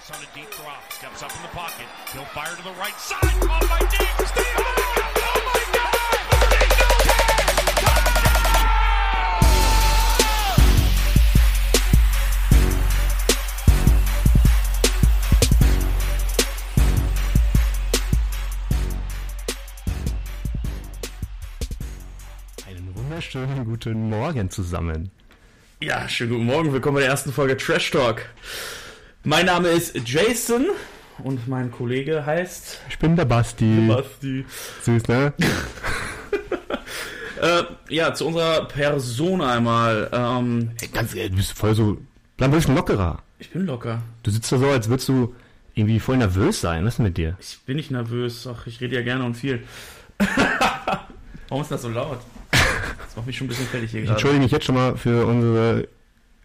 Chase on a deep drop. Steps up in the pocket. He'll fire to the right side. Caught by Diggs. Care! Einen wunderschönen guten Morgen zusammen. Ja, schönen guten Morgen. Willkommen bei der ersten Folge Trash Talk. Mein Name ist Jason und mein Kollege heißt Ich bin der Basti. Basti. Süß, ne? Äh, ja, zu unserer Person einmal. Ähm, Ey, ganz ehrlich, du bist voll so. Bleib ein bisschen lockerer. ich bin locker. Du sitzt da so, als würdest du irgendwie voll nervös sein. Was ist mit dir? Ich bin nicht nervös. Ach, ich rede ja gerne und viel. Warum ist das so laut? Das macht mich schon ein bisschen fertig hier Ich gerade. entschuldige mich jetzt schon mal für unsere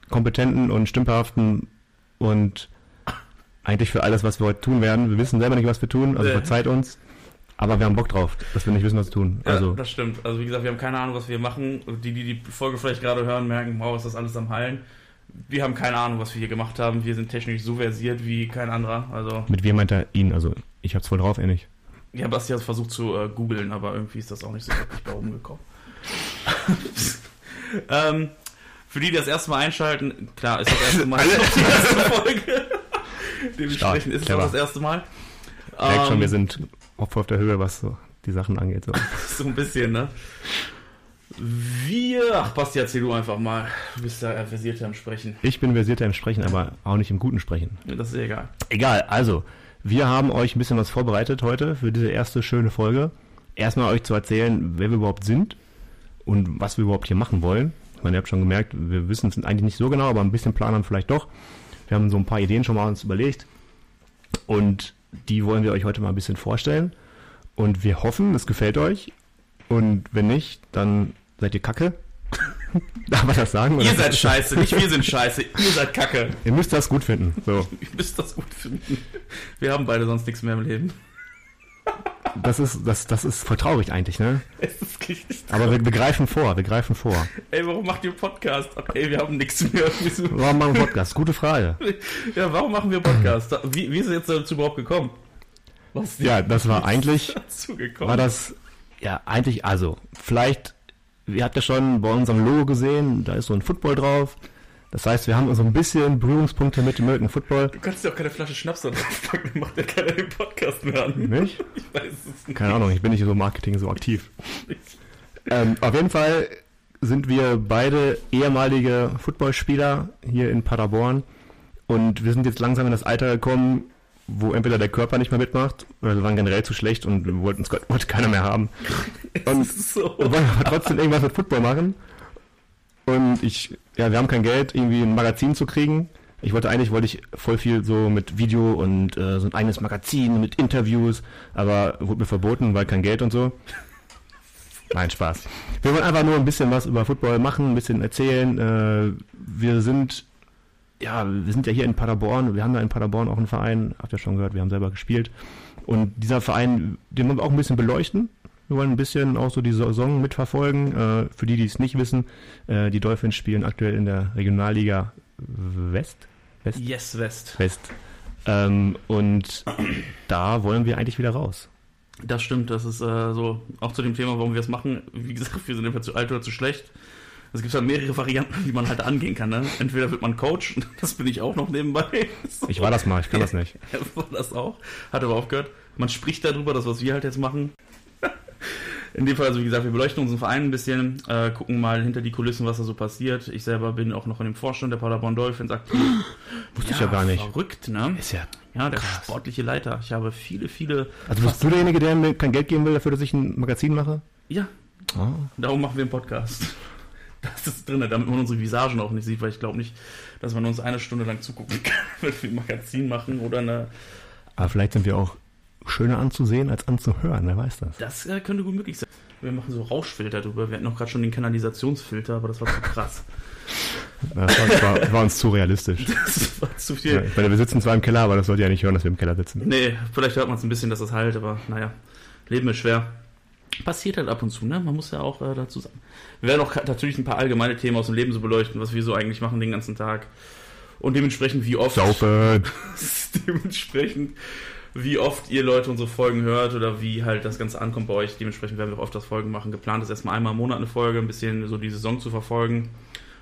kompetenten und stümperhaften und eigentlich für alles, was wir heute tun werden. Wir wissen selber nicht, was wir tun, also Nee. verzeiht uns. Aber wir haben Bock drauf, dass wir nicht wissen, was wir tun. Ja, Also, das stimmt. Also wie gesagt, wir haben keine Ahnung, was wir machen. Die, die die Folge vielleicht gerade hören, merken, wow, ist das alles am Hallen. Wir haben keine Ahnung, was wir hier gemacht haben. Wir sind technisch so versiert wie kein anderer. Also mit wem meint er ihn? Also, ich hab's voll drauf, nicht. Ja, Basti hat versucht zu äh, googeln, aber irgendwie ist das auch nicht so wirklich bei oben gekommen. ähm, für die, die das erste Mal einschalten, klar, ist das erste Mal die erste Folge. Dementsprechend ist es auch das erste Mal. Merkt schon, Ähm, wir sind auf auf der Höhe, was so die Sachen angeht. So. So ein bisschen, ne? Wir, ach Basti, erzähl du einfach mal. Du bist ja versierter im Sprechen. Ich bin versierter im Sprechen, aber auch nicht im guten Sprechen. Das ist egal. Egal, also, wir haben euch ein bisschen was vorbereitet heute für diese erste schöne Folge. Erstmal euch zu erzählen, wer wir überhaupt sind und was wir überhaupt hier machen wollen. Ich meine, ihr habt schon gemerkt, wir wissen es eigentlich nicht so genau, aber ein bisschen planen vielleicht doch. Wir haben so ein paar Ideen schon mal uns überlegt und die wollen wir euch heute mal ein bisschen vorstellen. Und wir hoffen, es gefällt euch. Und wenn nicht, dann seid ihr kacke. Darf man das sagen? oder? Ihr seid scheiße, nicht wir sind scheiße. Ihr seid kacke. Ihr müsst das gut finden. So. Ihr müsst das gut finden. Wir haben beide sonst nichts mehr im Leben. Das ist, das, das ist voll traurig eigentlich, ne? Es ist richtig Aber wir, wir greifen vor, wir greifen vor. Ey, warum macht ihr Podcast? Ey, wir haben nichts mehr. Warum machen wir Podcast? Gute Frage. Ja, warum machen wir Podcast? Wie, wie ist es jetzt dazu überhaupt gekommen? Was Ja, das war eigentlich, dazu gekommen? war das, ja, eigentlich, also, vielleicht, ihr habt ja schon bei unserem Logo gesehen, da ist so ein Football drauf. Das heißt, wir haben so ein bisschen Berührungspunkte mit dem American Football. Du kannst ja auch keine Flasche Schnaps da draufpacken, dann macht ja keiner den Podcast mehr an. Nicht? Ich weiß es nicht. Keine Ahnung, ich bin nicht so im Marketing so aktiv. Ähm, auf jeden Fall sind wir beide ehemalige Footballspieler hier in Paderborn und wir sind jetzt langsam in das Alter gekommen, wo entweder der Körper nicht mehr mitmacht oder wir waren generell zu schlecht und wir wollten es wollte keiner mehr haben. Und Es ist so. wir wollen aber trotzdem irgendwas mit Football machen. Und ich, ja, wir haben kein Geld, irgendwie ein Magazin zu kriegen. Ich wollte eigentlich, wollte ich voll viel so mit Video und äh, so ein eigenes Magazin mit Interviews, aber wurde mir verboten, weil kein Geld und so. Nein, Spaß. Wir wollen einfach nur ein bisschen was über Football machen, ein bisschen erzählen. Äh, wir sind, ja, wir sind ja hier in Paderborn. Wir haben ja in Paderborn auch einen Verein, habt ihr schon gehört, wir haben selber gespielt. Und dieser Verein, den wollen wir auch ein bisschen beleuchten. Wir wollen ein bisschen auch so die Saison mitverfolgen. Äh, für die, die es nicht wissen, äh, die Dolphins spielen aktuell in der Regionalliga West. West? Yes, West. West. Ähm, und da wollen wir eigentlich wieder raus. Das stimmt, das ist äh, so, auch zu dem Thema, warum wir es machen. Wie gesagt, wir sind entweder zu alt oder zu schlecht. Es gibt halt mehrere Varianten, wie man halt angehen kann. Ne? Entweder wird man Coach, das bin ich auch noch nebenbei. So. Ich war das mal, ich kann das nicht. Er war das auch, hat aber aufgehört. Man spricht darüber, das, was wir halt jetzt machen. In dem Fall, also wie gesagt, wir beleuchten unseren Verein ein bisschen, äh, gucken mal hinter die Kulissen, was da so passiert. Ich selber bin auch noch in dem Vorstand der Paderborn Dolphins aktiv. Wusste ich ja gar nicht. Verrückt, ne? Ist ja. Ja, der krass. sportliche Leiter. Ich habe viele, viele. Also bist du derjenige, der mir kein Geld geben will, dafür, dass ich ein Magazin mache? Ja, Oh. darum machen wir einen Podcast. Das ist drin, damit man unsere Visagen auch nicht sieht, weil ich glaube nicht, dass man uns eine Stunde lang zugucken kann, wenn wir ein Magazin machen oder eine. Aber vielleicht sind wir auch schöner anzusehen als anzuhören, wer weiß das. Das äh, könnte gut möglich sein. Wir machen so Rauschfilter drüber. Wir hatten auch gerade schon den Kanalisationsfilter, aber das war zu krass. Das war, war, war uns zu realistisch. Das war zu viel. Ja, ich meine, wir sitzen zwar im Keller, aber das sollt ihr ja nicht hören, dass wir im Keller sitzen. Nee, vielleicht hört man es ein bisschen, dass das halt, aber naja, Leben ist schwer. Passiert halt ab und zu, ne? Man muss ja auch äh, dazu sagen. Wir werden auch natürlich ein paar allgemeine Themen aus dem Leben so beleuchten, was wir so eigentlich machen den ganzen Tag. Und dementsprechend, wie oft. Saufen. dementsprechend, wie oft ihr Leute unsere Folgen hört oder wie halt das Ganze ankommt bei euch. Dementsprechend werden wir auch oft das Folgen machen. Geplant ist erstmal einmal im Monat eine Folge, ein bisschen so die Saison zu verfolgen,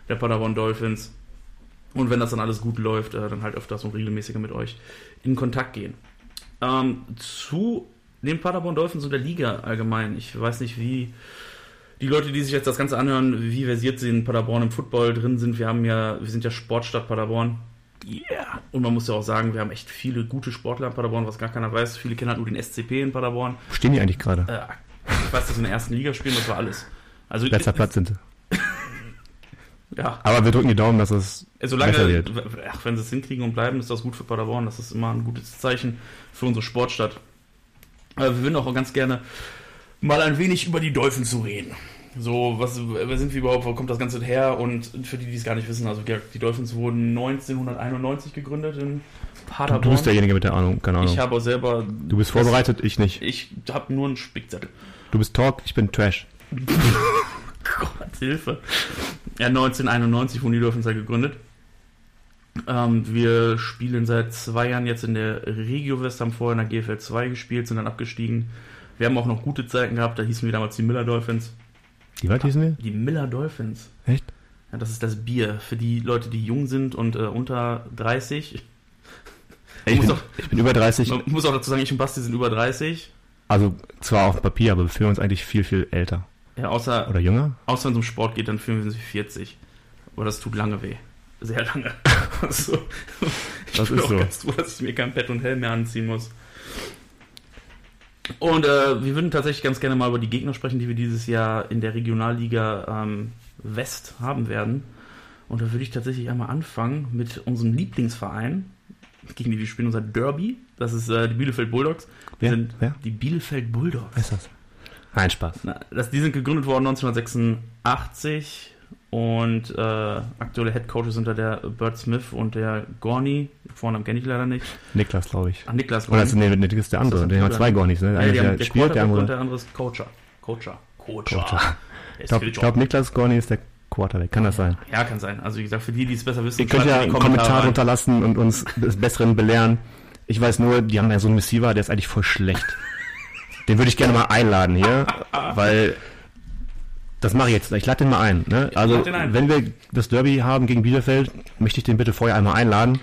der Paderborn Dolphins. Und wenn das dann alles gut läuft, äh, dann halt öfters und regelmäßiger mit euch in Kontakt gehen. Ähm, zu den Paderborn Dolphins und der Liga allgemein. Ich weiß nicht, wie die Leute, die sich jetzt das Ganze anhören, wie versiert sie in Paderborn im Football drin sind. Wir haben ja, wir sind ja Sportstadt Paderborn. Yeah. Und man muss ja auch sagen, wir haben echt viele gute Sportler in Paderborn, was gar keiner weiß. Viele kennen halt nur den SCP in Paderborn. Wo stehen die eigentlich gerade? Äh, ich weiß, dass sie in der ersten Liga spielen, das war alles. Also, Letzter Platz sind sie. ja, Aber wir drücken die Daumen, dass es solange, besser wird. ach, wenn sie es hinkriegen und bleiben, ist das gut für Paderborn. Das ist immer ein gutes Zeichen für unsere Sportstadt. Aber wir würden auch ganz gerne mal ein wenig über die Dolphins zu reden. So, was, wer sind wir überhaupt, wo kommt das Ganze her? Und für die, die es gar nicht wissen, also die Dolphins wurden 1991 gegründet in Du, Paderborn. du bist derjenige mit der Ahnung, keine Ahnung. ich habe auch selber. Du bist vorbereitet, ich nicht. Ich habe nur einen Spickzettel. Du bist Talk, ich bin Trash. Gott, Hilfe. Ja, 1991 wurden die Dolphins ja gegründet. Ähm, wir spielen seit zwei Jahren jetzt in der Regio West, haben vorher in der GFL 2 gespielt, sind dann abgestiegen. Wir haben auch noch gute Zeiten gehabt, da hießen wir damals die Miller Dolphins. Wie weit hießen wir? Die Miller Dolphins. Echt? Ja, das ist das Bier für die Leute, die jung sind und äh, unter 30. Ich muss bin, doch- ich bin über 30, Man muss auch dazu sagen, ich und Basti sind über 30. also zwar auf dem Papier, aber wir fühlen uns eigentlich viel, viel älter. Ja, außer, Oder jünger? außer wenn es um Sport geht, dann fühlen wir uns wie 40. Aber das tut lange weh. Sehr lange. Also, ich Das bin ist auch so. ganz froh, dass ich mir kein Pet und Helm mehr anziehen muss. Und äh, wir würden tatsächlich ganz gerne mal über die Gegner sprechen, die wir dieses Jahr in der Regionalliga ähm, West haben werden. Und da würde ich tatsächlich einmal anfangen mit unserem Lieblingsverein, gegen die wir spielen, unser Derby. Das ist äh, die Bielefeld Bulldogs. Wir Wer? sind Wer? die Bielefeld Bulldogs. Wer ist das? Nein, Spaß. Na, das, die sind gegründet worden 1986 und äh, aktuelle Head Coaches sind da der Bert Smith und der Gorni. Vornamen kenne ich leider nicht. Niklas, glaube ich. Ach, Niklas Oder Gorni. ist, nee, das ist der andere. Ist Der hat Bruder? zwei Gornis, ne? Ja, Einer, haben, der der spielt, der Quarterback und andere. der andere ist Coacher. Coacher. Coacher. Coacher. Der Ich glaube, glaub, Niklas Gorni ist der Quarterback. Kann das sein? Ja, kann sein. Also wie gesagt, für die, die es besser wissen, Ihr könnt ja in einen Kommentar rein. drunter lassen und uns des Besseren belehren. Ich weiß nur, die haben ja so einen Receiver, der ist eigentlich voll schlecht. Den würde ich gerne mal einladen hier, weil das mache ich jetzt. Ich lade den mal ein. Ne? Also, ein. wenn wir das Derby haben gegen Bielefeld, möchte ich den bitte vorher einmal einladen.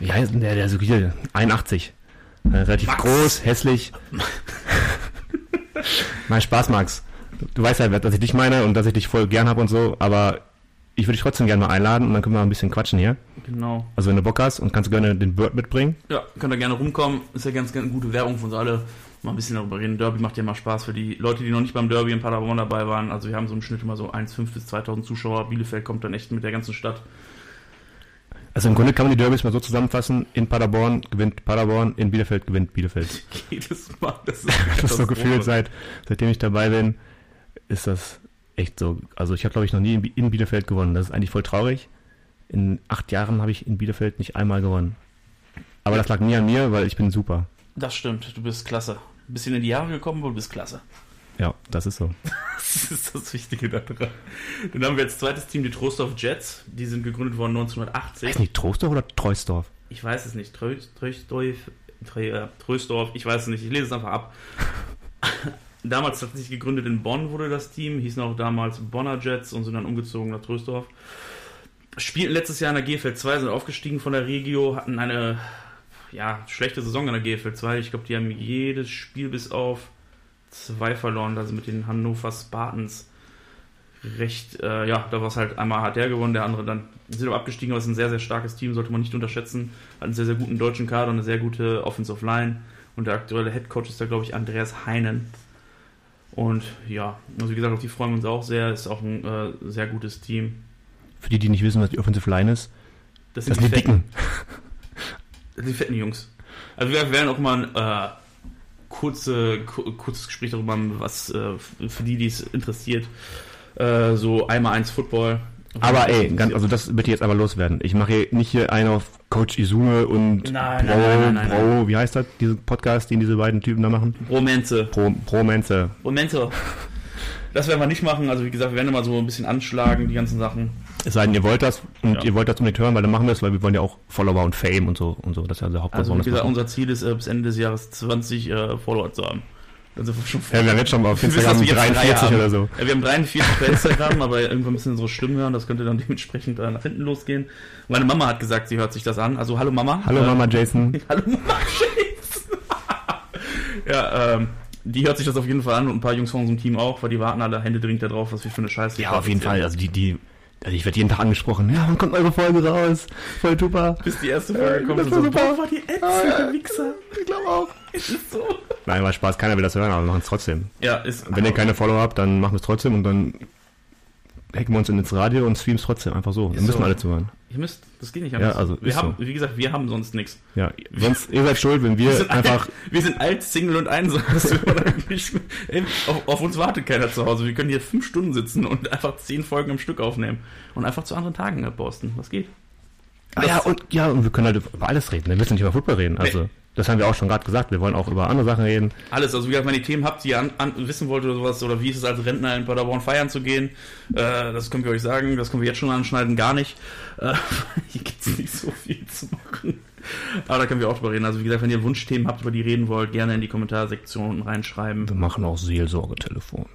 Wie heißt denn der, der so hier? 81. Äh, relativ Max. groß, hässlich. mein Spaß, Max. Du weißt ja, dass ich dich meine und dass ich dich voll gern habe und so, aber ich würde dich trotzdem gerne mal einladen und dann können wir mal ein bisschen quatschen hier. Genau. Also wenn du Bock hast und kannst du gerne den Bird mitbringen. Ja, könnt ihr gerne rumkommen. Ist ja ganz, ganz gute Werbung für uns alle. Mal ein bisschen darüber reden. Derby macht ja mal Spaß für die Leute, die noch nicht beim Derby in Paderborn dabei waren. Also wir haben so im Schnitt immer so 1,5 bis 2000 Zuschauer. Bielefeld kommt dann echt mit der ganzen Stadt. Also im Grunde kann man die Derbys mal so zusammenfassen. In Paderborn gewinnt Paderborn, in Bielefeld gewinnt Bielefeld. Jedes Mal. Das ist, Das so gefühlt seit, seitdem ich dabei bin, ist das echt so. Also ich habe glaube ich noch nie in Bielefeld gewonnen. Das ist eigentlich voll traurig. In acht Jahren habe ich in Bielefeld nicht einmal gewonnen. Aber das lag nie an mir, weil ich bin super. Das stimmt, du bist klasse. Ein bisschen in die Jahre gekommen, aber du bist klasse. Ja, das ist so. Das ist das Wichtige daran. Dann haben wir als zweites Team die Trostorf Jets. Die sind gegründet worden 1980. Ist nicht Trostorf oder Treusdorf? Ich weiß es nicht. Trö- äh, Trösdorf, ich weiß es nicht. Ich lese es einfach ab. damals hat sich gegründet in Bonn, wurde das Team. Hießen auch damals Bonner Jets und sind dann umgezogen nach Trösdorf. Spielten letztes Jahr in der GFL 2, sind aufgestiegen von der Regio, hatten eine ja, schlechte Saison in der GFL 2. Ich glaube, die haben jedes Spiel bis auf zwei verloren, also mit den Hannover Spartans. Recht, äh, ja, da war es halt einmal hat der gewonnen, der andere dann die sind aber abgestiegen, aber es ist ein sehr, sehr starkes Team, sollte man nicht unterschätzen. Hat einen sehr, sehr guten deutschen Kader und eine sehr gute Offensive Line. Und der aktuelle Head Coach ist da, glaube ich, Andreas Heinen. Und ja, also wie gesagt, auf die freuen wir uns auch sehr. Ist auch ein äh, sehr gutes Team. Für die, die nicht wissen, was die Offensive Line ist, Das das sind die Dicken. Die fetten Jungs. Also wir werden auch mal ein äh, kurze, ku- kurzes Gespräch darüber machen, was äh, für die, die es interessiert, äh, so einmal eins Football. Aber ey, ganz, also das bitte jetzt aber loswerden. Ich mache hier nicht hier einen auf Coach Izume und Nein, Pro, nein, nein, nein, nein, Pro, wie heißt das, diese Podcast, den diese beiden Typen da machen? Romanze. Pro, Pro Menze. Das werden wir nicht machen. Also wie gesagt, wir werden immer so ein bisschen anschlagen, die ganzen Sachen. Es sei denn, ihr wollt das und Ja. ihr wollt das unbedingt hören, weil dann machen wir es, weil wir wollen ja auch Follower und Fame und so und so. Das ist ja der Hauptgrund, Also wie gesagt, unser Ziel ist, äh, bis Ende des Jahres 20 äh, Follower zu haben. Dann sind wir schon Ja, wir haben jetzt schon mal auf wissen, Instagram drei 43 haben. oder so. Ja, wir haben 43 bei Instagram, aber irgendwann müssen unsere Stimmen hören. Das könnte dann dementsprechend äh, nach hinten losgehen. Meine Mama hat gesagt, sie hört sich das an. Also hallo Mama. Hallo Äh, Mama Jason. Hallo Mama James. ja, ähm, die hört sich das auf jeden Fall an und ein paar Jungs von unserem Team auch, weil die warten alle händeringend darauf, was wir für eine Scheiße Ja, auf jeden. Fall. Also die, die, also ich werde jeden Tag angesprochen. Ja, wann kommt eure Folge raus? Voll super. Bis die erste Folge kommt das war so, super. war die ätzende Wichser. Ich glaube auch. Ist so. Nein, mal Spaß, keiner will das hören, aber wir machen es trotzdem. Ja, ist. Wenn ihr keine Follower habt, dann machen wir es trotzdem und dann hacken wir uns ins Radio und streamen es trotzdem einfach so. Dann müssen so. alle zuhören. Ihr müsst, das geht nicht Ja, anders. also wir haben, so. wie gesagt, wir haben sonst nichts. Ja, sonst, ihr seid schuld, wenn wir, Wir sind einfach, alt, wir sind alt, Single und einsam. Ey, auf, auf uns wartet keiner zu Hause. Wir können hier fünf Stunden sitzen und einfach zehn Folgen am Stück aufnehmen und einfach zu anderen Tagen posten. Was geht? ah, ja, und, ja, und wir können halt über alles reden. Wir müssen nicht über Football reden. Also, Nee. Das haben wir auch schon gerade gesagt. Wir wollen auch über andere Sachen reden. Alles, also wie gesagt, wenn ihr Themen habt, die ihr an, an, wissen wollt oder sowas, oder wie ist es als Rentner in Paderborn feiern zu gehen, äh, das können wir euch sagen, das können wir jetzt schon anschneiden, gar nicht. Äh, hier gibt's nicht so viel zu machen. Aber da können wir auch drüber reden. Also wie gesagt, wenn ihr Wunschthemen habt, über die ihr reden wollt, gerne in die Kommentarsektion reinschreiben. Wir machen auch Seelsorgetelefon.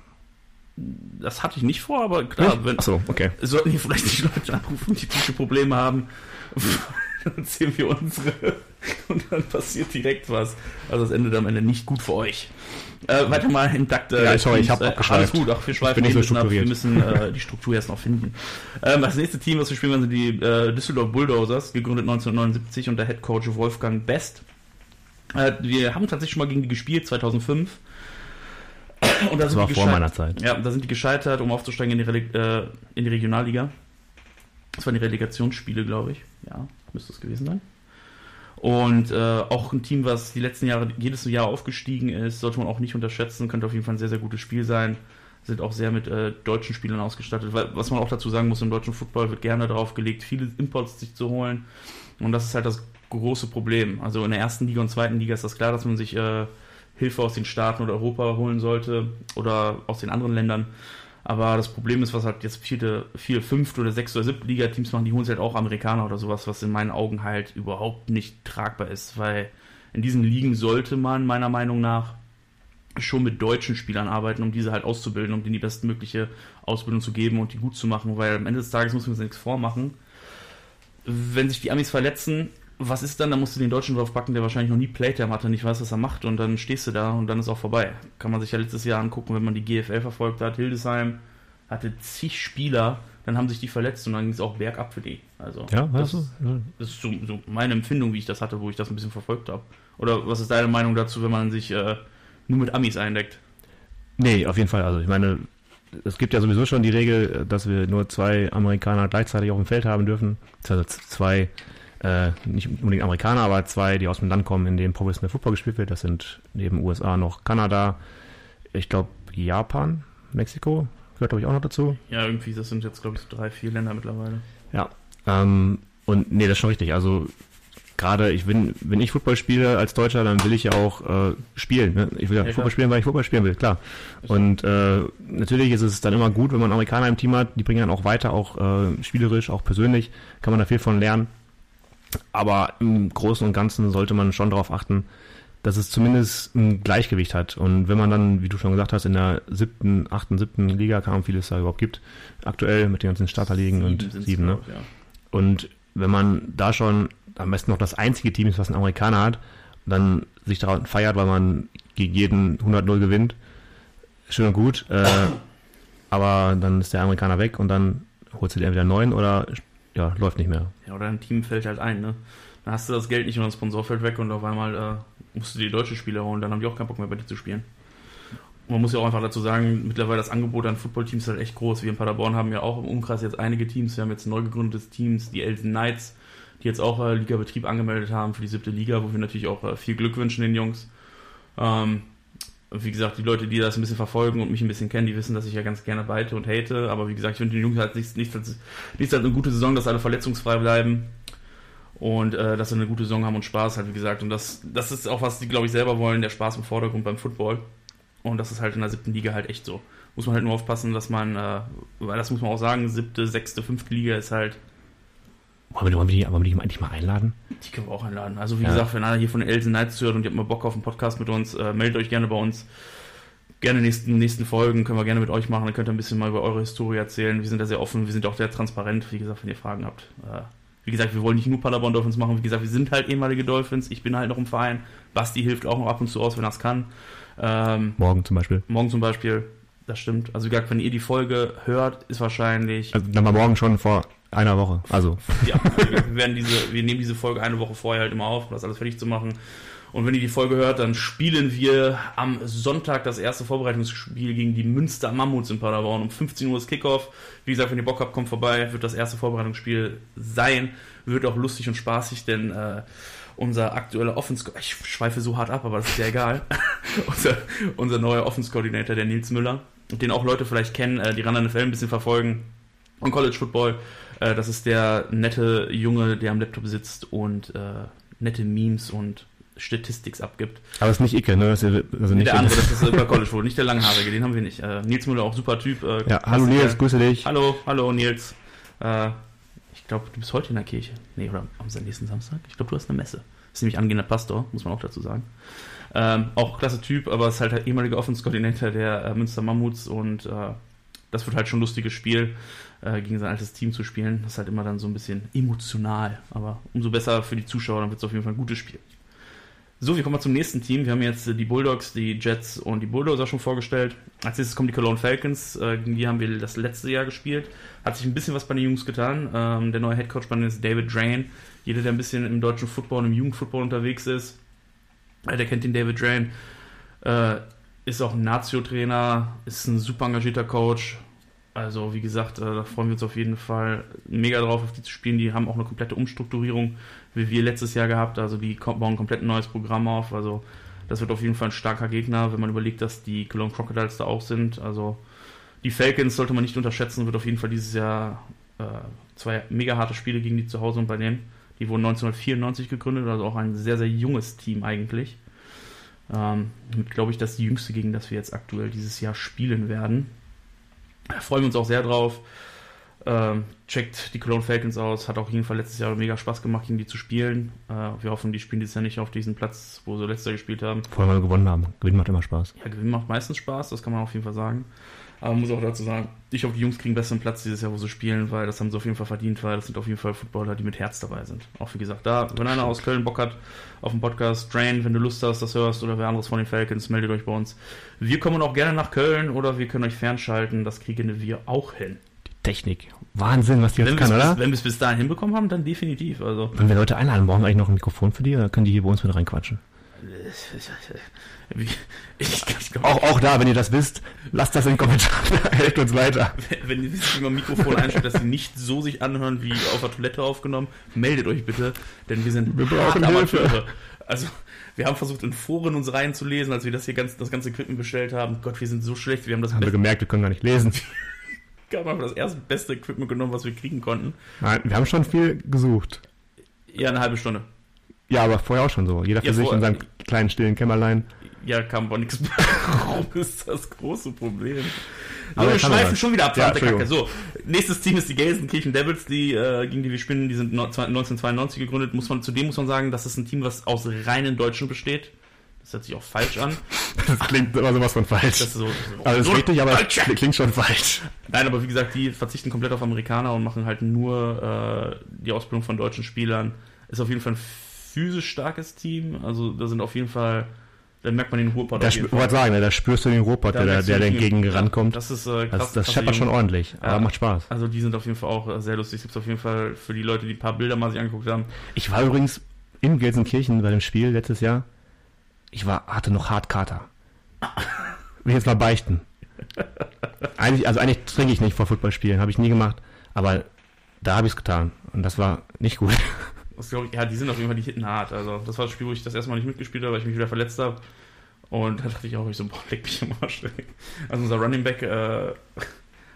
Das hatte ich nicht vor, aber klar, wenn, Achso, okay. sollten hier vielleicht die Leute anrufen, die psychische Probleme haben, dann erzählen wir unsere und dann passiert direkt was. Also das endet am Ende nicht gut für euch. Äh, weiter mal intakte. Ja, sorry, ich Teams. hab äh. Alles gut, ach, wir schweifen nicht eh so ein bisschen ab. Wir strukturiert. müssen äh, die Struktur erst noch finden. Ähm, das nächste Team, was wir spielen, sind die äh, Düsseldorf Bulldozers, gegründet 1979 unter Head Coach Wolfgang Best. Äh, wir haben tatsächlich schon mal gegen die gespielt, 2005. Und da Das sind war die vor meiner Zeit. ja, da sind die gescheitert, um aufzusteigen in die, Rele äh, in die Regionalliga. Das waren die Relegationsspiele, glaube ich. Ja, müsste es gewesen sein. Und äh, auch ein Team, was die letzten Jahre jedes Jahr aufgestiegen ist, sollte man auch nicht unterschätzen, könnte auf jeden Fall ein sehr, sehr gutes Spiel sein. Sind auch sehr mit äh, deutschen Spielern ausgestattet. Weil, was man auch dazu sagen muss, im deutschen Football wird gerne darauf gelegt, viele Imports sich zu holen. Und das ist halt das große Problem. Also in der ersten Liga und zweiten Liga ist das klar, dass man sich äh, Hilfe aus den Staaten oder Europa holen sollte oder aus den anderen Ländern. Aber das Problem ist, was halt jetzt vierte, vier, fünfte oder sechste oder siebte Liga-Teams machen, die holen sich halt auch Amerikaner oder sowas, was in meinen Augen halt überhaupt nicht tragbar ist, weil in diesen Ligen sollte man meiner Meinung nach schon mit deutschen Spielern arbeiten, um diese halt auszubilden, um denen die bestmögliche Ausbildung zu geben und die gut zu machen, weil am Ende des Tages müssen wir uns nichts vormachen. Wenn sich die Amis verletzen, was ist dann? Da musst du den Deutschen drauf packen, der wahrscheinlich noch nie Playtime hatte, nicht weiß, was er macht und dann stehst du da und dann ist auch vorbei. Kann man sich ja letztes Jahr angucken, wenn man die GFL verfolgt hat. Hildesheim hatte zig Spieler, dann haben sich die verletzt und dann ging es auch bergab für die. Also Ja, das, das so? Ja. das ist so, so meine Empfindung, wie ich das hatte, wo ich das ein bisschen verfolgt habe. Oder was ist deine Meinung dazu, wenn man sich äh, nur mit Amis eindeckt? Nee, auf jeden Fall. Also ich meine, es gibt ja sowieso schon die Regel, dass wir nur zwei Amerikaner gleichzeitig auf dem Feld haben dürfen. Also zwei, äh, nicht unbedingt Amerikaner, aber zwei, die aus dem Land kommen, in dem Professional Football gespielt wird. Das sind neben USA noch Kanada, ich glaube Japan, Mexiko, gehört glaube ich auch noch dazu. Ja, irgendwie, das sind jetzt, glaube ich, so drei, vier Länder mittlerweile. Ja. Ähm, und nee, das ist schon richtig. Also gerade ich wenn, wenn ich Football spiele als Deutscher, dann will ich ja auch äh, spielen. Ne? Ich will ja, Ja, Football klar. spielen, weil ich Football spielen will, klar. Und äh, natürlich ist es dann immer gut, wenn man Amerikaner im Team hat, die bringen dann auch weiter, auch äh, spielerisch, auch persönlich, kann man da viel von lernen. Aber im Großen und Ganzen sollte man schon darauf achten, dass es zumindest ein Gleichgewicht hat. Und wenn man dann, wie du schon gesagt hast, in der siebten, achten, siebten Liga, kaum viel es da überhaupt gibt, aktuell mit den ganzen Starterligen und sieben, ne? glaub ich, ja. Und wenn man da schon am besten noch das einzige Team ist, was ein Amerikaner hat, und dann sich daran feiert, weil man gegen jeden 100-0 gewinnt, schön und gut, äh, aber dann ist der Amerikaner weg und dann holst du dir entweder einen neuen oder ja, läuft nicht mehr. Ja, oder ein Team fällt halt ein, ne? Dann hast du das Geld nicht und das Sponsor fällt weg und auf einmal äh, musst du die deutsche Spieler holen, dann haben die auch keinen Bock mehr bei dir zu spielen. Und man muss ja auch einfach dazu sagen, mittlerweile das Angebot an Footballteams ist halt echt groß. Wir in Paderborn haben ja auch im Umkreis jetzt einige Teams. Wir haben jetzt ein neu gegründetes Teams, die Elsen Knights, die jetzt auch äh, Ligabetrieb angemeldet haben für die siebte Liga, wo wir natürlich auch äh, viel Glück wünschen den Jungs. Ähm, wie gesagt, die Leute, die das ein bisschen verfolgen und mich ein bisschen kennen, die wissen, dass ich ja ganz gerne beite und hate. Aber wie gesagt, ich wünsche den Jungs halt nichts, nichts, nichts halt eine gute Saison, dass alle verletzungsfrei bleiben und äh, dass sie eine gute Saison haben und Spaß halt, wie gesagt. Und das, das ist auch, was die, glaube ich, selber wollen, der Spaß im Vordergrund beim Football. Und das ist halt in der siebten Liga halt echt so. Muss man halt nur aufpassen, dass man, äh, weil das muss man auch sagen, siebte, sechste, fünfte Liga ist halt, Wollen wir, wollen wir, die, wollen wir die eigentlich mal einladen? die können wir auch einladen. Also wie Ja. gesagt, wenn einer hier von Elsen Knights hört und ihr habt mal Bock auf einen Podcast mit uns, äh, meldet euch gerne bei uns. Gerne nächsten, nächsten Folgen können wir gerne mit euch machen. Dann könnt ihr ein bisschen mal über eure Historie erzählen. Wir sind da sehr offen, wir sind auch sehr transparent, wie gesagt, wenn ihr Fragen habt. Äh, wie gesagt, wir wollen nicht nur Paderborn Dolphins machen. Wie gesagt, wir sind halt ehemalige Dolphins. Ich bin halt noch im Verein. Basti hilft auch noch ab und zu aus, wenn er es kann. Ähm, Morgen zum Beispiel. morgen zum Beispiel, das stimmt. Also wie gesagt, wenn ihr die Folge hört, ist wahrscheinlich Also dann mal morgen schon vor einer Woche. Also, ja, wir werden diese, wir nehmen diese Folge eine Woche vorher halt immer auf, um das alles fertig zu machen. Und wenn ihr die Folge hört, dann spielen wir am Sonntag das erste Vorbereitungsspiel gegen die Münster Mammuts in Paderborn. Um 15 Uhr ist Kickoff. Wie gesagt, wenn ihr Bock habt, kommt vorbei. Wird das erste Vorbereitungsspiel sein. Wird auch lustig und spaßig, denn äh, unser aktueller Offense... Ich schweife so hart ab, aber das ist ja egal. unser, unser neuer Offense-Coordinator, der Nils Müller, den auch Leute vielleicht kennen, äh, die Run NFL ein bisschen verfolgen und College Football. Äh, das ist der nette Junge, der am Laptop sitzt und äh, nette Memes und Statistics abgibt. aber es ist nicht Icke, ne? Das ist, also nicht der andere, das ist äh, bei College Football, nicht der Langhaarige, den haben wir nicht. Äh, Nils Müller, auch super Typ. Äh, ja, hallo. Nils, grüße dich. Hallo, hallo Nils. Äh, ich glaube, du bist heute in der Kirche. Nee, oder am nächsten Samstag? Ich glaube, du hast eine Messe. Ist nämlich angehender Pastor, muss man auch dazu sagen. Ähm, auch klasse Typ, aber ist halt der ehemalige Offenskoordinator der äh, Münster Mammuts und äh, das wird halt schon ein lustiges Spiel, äh, gegen sein altes Team zu spielen. Das ist halt immer dann so ein bisschen emotional, aber umso besser für die Zuschauer, dann wird es auf jeden Fall ein gutes Spiel. So, wir kommen mal zum nächsten Team. Wir haben jetzt äh, die Bulldogs, die Jets und die Bulldozer schon vorgestellt. Als nächstes kommen die Cologne Falcons. Äh, gegen die haben wir das letzte Jahr gespielt. Hat sich ein bisschen was bei den Jungs getan. Ähm, der neue Headcoach bei denen ist David Drain. Jeder, der ein bisschen im deutschen Football und im Jugendfootball unterwegs ist, äh, der kennt den David Drain. Ist auch ein Nazio-Trainer, ist ein super engagierter Coach. Also, wie gesagt, äh, da freuen wir uns auf jeden Fall mega drauf, auf die zu spielen. Die haben auch eine komplette Umstrukturierung, wie wir letztes Jahr gehabt. Also, die bauen komplett ein neues Programm auf. Also, das wird auf jeden Fall ein starker Gegner, wenn man überlegt, dass die Cologne Crocodiles da auch sind. Also, die Falcons sollte man nicht unterschätzen, wird auf jeden Fall dieses Jahr äh, zwei mega harte Spiele gegen die zu Hause und bei denen. Die wurden 1994 gegründet, also auch ein sehr, sehr junges Team eigentlich. Ähm, glaube ich, das jüngste, gegen das wir jetzt aktuell dieses Jahr spielen werden. Da freuen wir uns auch sehr drauf. Ähm, checkt die Cologne Falcons aus. Hat auch jeden Fall letztes Jahr mega Spaß gemacht, gegen die zu spielen. Äh, wir hoffen, die spielen dieses Jahr nicht auf diesem Platz, wo sie letztes Jahr gespielt haben. Vor allem, weil wir gewonnen haben. Gewinnen macht immer Spaß. Ja, Gewinn macht meistens Spaß, das kann man auf jeden Fall sagen. Aber man muss auch dazu sagen, ich hoffe, die Jungs kriegen besseren Platz dieses Jahr, wo sie spielen, weil das haben sie auf jeden Fall verdient, weil das sind auf jeden Fall Footballer, die mit Herz dabei sind. Auch wie gesagt, da, wenn einer aus Köln Bock hat auf den Podcast, Drain, wenn du Lust hast, das hörst oder wer anderes von den Falcons, meldet euch bei uns. Wir kommen auch gerne nach Köln oder wir können euch fernschalten, das kriegen wir auch hin. Technik. Wahnsinn, was die jetzt kann, oder? bis, wenn wir es bis dahin hinbekommen haben, dann definitiv. Also, Wenn wir Leute einladen, brauchen wir eigentlich noch ein Mikrofon für die oder können die hier bei uns mit reinquatschen? Glaube, Auch, auch da, wenn ihr das wisst, lasst das in den Kommentaren. Helft uns weiter. wenn ihr wisst, wie man Mikrofon einstellt, dass sie nicht so sich anhören wie auf der Toilette aufgenommen, meldet euch bitte, denn wir sind Wir brauchen. Amateure. Also, wir haben versucht, in Foren uns reinzulesen, als wir das hier ganz, das ganze Equipment bestellt haben. Gott, wir sind so schlecht. Wir haben das, Haben wir gemerkt, wir können gar nicht lesen. wir haben das erste beste Equipment genommen, was wir kriegen konnten. Nein, wir haben schon viel gesucht. Ja, eine halbe Stunde. Ja, aber vorher auch schon so. Jeder für Ja, sich in seinem kleinen stillen Kämmerlein. Ja, kam aber nichts. Warum ist das große Problem? So, Aber wir schweifen schon wieder ab, Ja, Kacke. So, nächstes Team ist die Gelsenkirchen Devils, die, äh, gegen die wir spielen. Die sind no- 1992 gegründet. Muss man, zudem muss man sagen, das ist ein Team, was aus reinen Deutschen besteht. Das hört sich auch falsch an. Das klingt immer sowas von falsch. Das ist so, so Also ist richtig, aber Falsch. klingt schon falsch. Nein, aber wie gesagt, die verzichten komplett auf Amerikaner und machen halt nur äh, die Ausbildung von deutschen Spielern. Ist auf jeden Fall ein physisch starkes Team. Also da sind auf jeden Fall, da merkt man den Ruhrpott Da jeden wollte sagen, ne, da spürst du den Robot, Da der, der den entgegen rankommt. Das ist äh, krass. Das, das scheppert schon ordentlich, Ja. aber macht Spaß. Also die sind auf jeden Fall auch äh, sehr lustig. Es gibt auf jeden Fall für die Leute, die ein paar Bilder mal sich angeguckt haben. Ich war übrigens in Gelsenkirchen bei dem Spiel letztes Jahr. Ich war, hatte noch hart Kater. Will ich jetzt mal beichten. Eigentlich, also eigentlich trinke ich nicht vor Footballspielen, habe ich nie gemacht. Aber da habe ich es getan. Und das war nicht gut. Das ich, ja, die sind auf jeden Fall, die hitten hart. Also das war das Spiel, wo ich das erste Mal nicht mitgespielt habe, weil ich mich wieder verletzt habe. Und da dachte ich auch, ich so, boah, leck mich am Arsch. Also unser Running Back äh,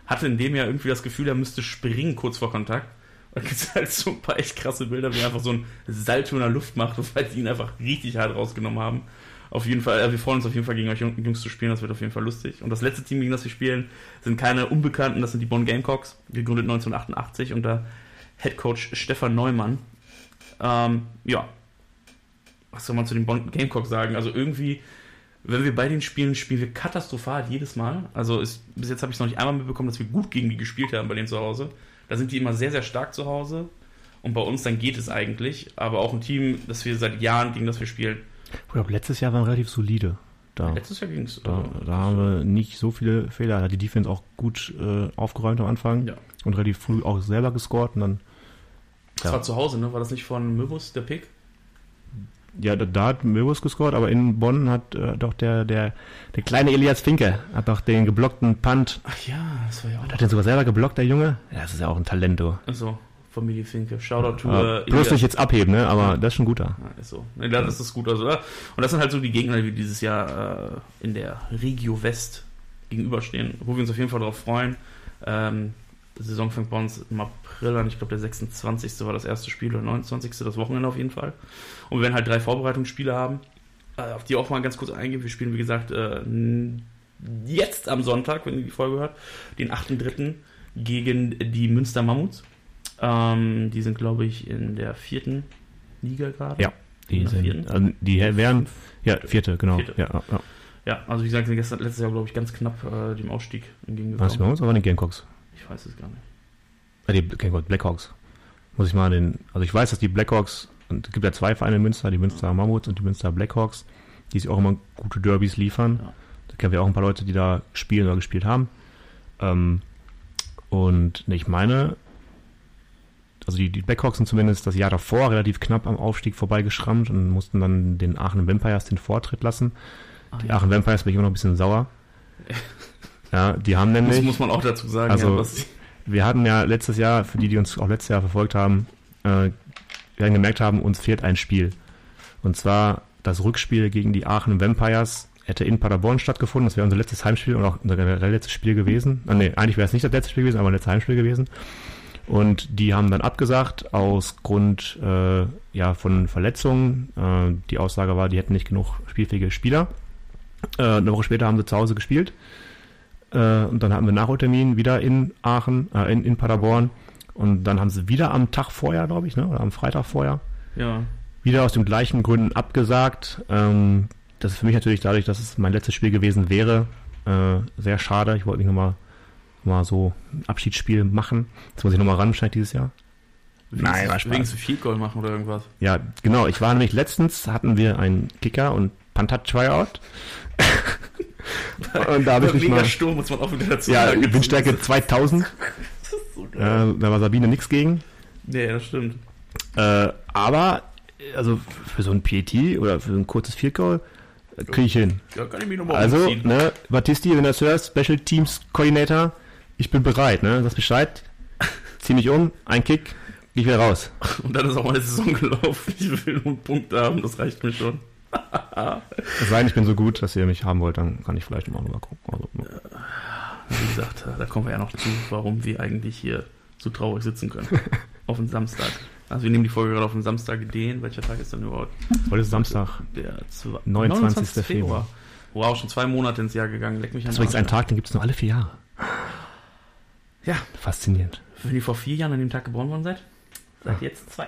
hatte in dem Jahr irgendwie das Gefühl, er müsste springen kurz vor Kontakt. Und gibt es halt so ein paar echt krasse Bilder, wie er einfach so ein Salto in der Luft macht, weil die ihn einfach richtig hart rausgenommen haben. Auf jeden Fall, äh, wir freuen uns auf jeden Fall gegen euch Jungs zu spielen, das wird auf jeden Fall lustig. Und das letzte Team, gegen das wir spielen, sind keine Unbekannten, das sind die Bonn Gamecocks, gegründet 1988 unter Head Coach Stefan Neumann. Ähm, ja, was soll man zu den Bonn Gamecocks sagen? Also irgendwie, wenn wir bei den Spielen spielen, wir katastrophal jedes Mal. Also ist, bis jetzt habe ich es noch nicht einmal mitbekommen, dass wir gut gegen die gespielt haben bei denen zu Hause. Da sind die immer sehr, sehr stark zu Hause. Und bei uns dann geht es eigentlich. Aber auch ein Team, das wir seit Jahren, gegen das wir spielen. Ich glaube, letztes Jahr waren relativ solide. Da, Letztes Jahr ging es. da, da haben wir nicht so viele Fehler. Da hat die Defense auch gut äh, aufgeräumt am Anfang Ja. und relativ früh auch selber gescored. Und dann, Das war zu Hause, ne? War das nicht von Möbus, der Pick? ja, da, da hat Möbus gescored, aber in Bonn hat äh, doch der, der, der kleine Elias Finke hat doch den geblockten Punt. Ach ja, das war ja auch. Hat den sogar selber geblockt, der Junge? Ja, das ist ja auch ein Talent, du. Also, Familie Finke. Shoutout to. Ja, äh, bloß nicht jetzt abheben, ne? Aber das ist schon guter. Ja, ist so. Ne, das ist gut. Also, ja. Und das sind halt so die Gegner, die dieses Jahr äh, in der Regio West gegenüberstehen, wo wir uns auf jeden Fall darauf freuen. Ähm, Saison fängt bei uns im April an. Ich glaube, der 26. war das erste Spiel oder 29. das Wochenende auf jeden Fall. Und wir werden halt drei Vorbereitungsspiele haben, äh, auf die auch mal ganz kurz eingehen. Wir spielen, wie gesagt, äh, jetzt am Sonntag, wenn ihr die Folge hört, den 8.3. gegen die Münster Mammuts. Ähm, die sind, glaube ich, in der vierten Liga gerade. Ja, Die, sind, also die wären, ja, vierte, genau. Vierte. Ja, ja, ja. Also wie gesagt, sind gestern, letztes Jahr, glaube ich, ganz knapp äh, dem Ausstieg Was bei entgegengekommen. uns, aber die Gamecocks. Ich weiß es gar nicht. Äh, die Gamecocks, Blackhawks. Muss ich mal den, also ich weiß, dass die Blackhawks, und es gibt ja zwei Vereine in Münster, die Münster Mammuts und die Münster Blackhawks, die sich auch immer gute Derbys liefern. Ja. Da kennen wir auch ein paar Leute, die da spielen oder gespielt haben. Ähm, und ne, ich meine, also die, die Blackhawks sind zumindest das Jahr davor relativ knapp am Aufstieg vorbeigeschrammt und mussten dann den Aachen Vampires den Vortritt lassen. Ah, Die ja. Aachen Vampires bin ich immer noch ein bisschen sauer. Ja, die haben Das nämlich, muss man auch dazu sagen. Also- ja, wir hatten ja letztes Jahr, für die, die uns auch letztes Jahr verfolgt haben, äh, wir haben gemerkt haben, uns fehlt ein Spiel. Und zwar das Rückspiel gegen die Aachen Vampires hätte in Paderborn stattgefunden. Das wäre unser letztes Heimspiel und auch unser generell letztes Spiel gewesen. Ah, nee, eigentlich wäre es nicht das letzte Spiel gewesen, aber ein letztes Heimspiel gewesen. Und die haben dann abgesagt aus Grund äh, ja, von Verletzungen. Äh, die Aussage war, die hätten nicht genug spielfähige Spieler. Äh, eine Woche später haben sie zu Hause gespielt. Äh, und dann hatten wir Nachholtermin wieder in Aachen, äh, in, in Paderborn. Und dann haben sie wieder am Tag vorher, glaube ich, ne, oder am Freitag vorher, ja. wieder aus den gleichen Gründen abgesagt. Ähm, das ist für mich natürlich dadurch, dass es mein letztes Spiel gewesen wäre, äh, sehr schade. Ich wollte mich nochmal mal so ein Abschiedsspiel machen. Das muss ich nochmal ran, wahrscheinlich dieses Jahr. Nein, war Spaß. Wegen zu viel Goal machen oder irgendwas. Ja, genau. Ich war nämlich letztens, hatten wir einen Kicker und Pantat-Tryout. und da habe ich mich mal... Sturm, muss man auch wieder dazu Ja, sagen. Windstärke 2000. Das ist so. Äh, da war Sabine nichts gegen. Nee, das stimmt. Äh, aber, also für so ein PAT oder für so ein kurzes Field Goal äh, kriege ich hin. Ja, kann ich mich nochmal Also, umziehen. ne, Batisti, wenn du das hörst, Special Teams Coordinator, ich bin bereit, ne? Sag Bescheid, zieh mich um, ein Kick, ich wieder raus. Und dann ist auch meine Saison gelaufen. Ich will nur einen Punkt haben, das reicht mir schon. Es sei denn, ich bin so gut, dass ihr mich haben wollt, dann kann ich vielleicht mal rüber gucken. Also, Wie gesagt, da kommen wir ja noch zu, warum wir eigentlich hier so traurig sitzen können. auf den Samstag. Also wir nehmen die Folge gerade auf den Samstag den. Welcher Tag ist denn überhaupt? heute ist Samstag. Der zwei- 29. Februar. Wow, schon zwei Monate ins Jahr gegangen. Leck mich an Das ist übrigens ein. Tag, den gibt es nur alle vier Jahre. Ja, Faszinierend. wenn ihr vor vier Jahren an dem Tag geboren worden seid, seid ihr jetzt zwei.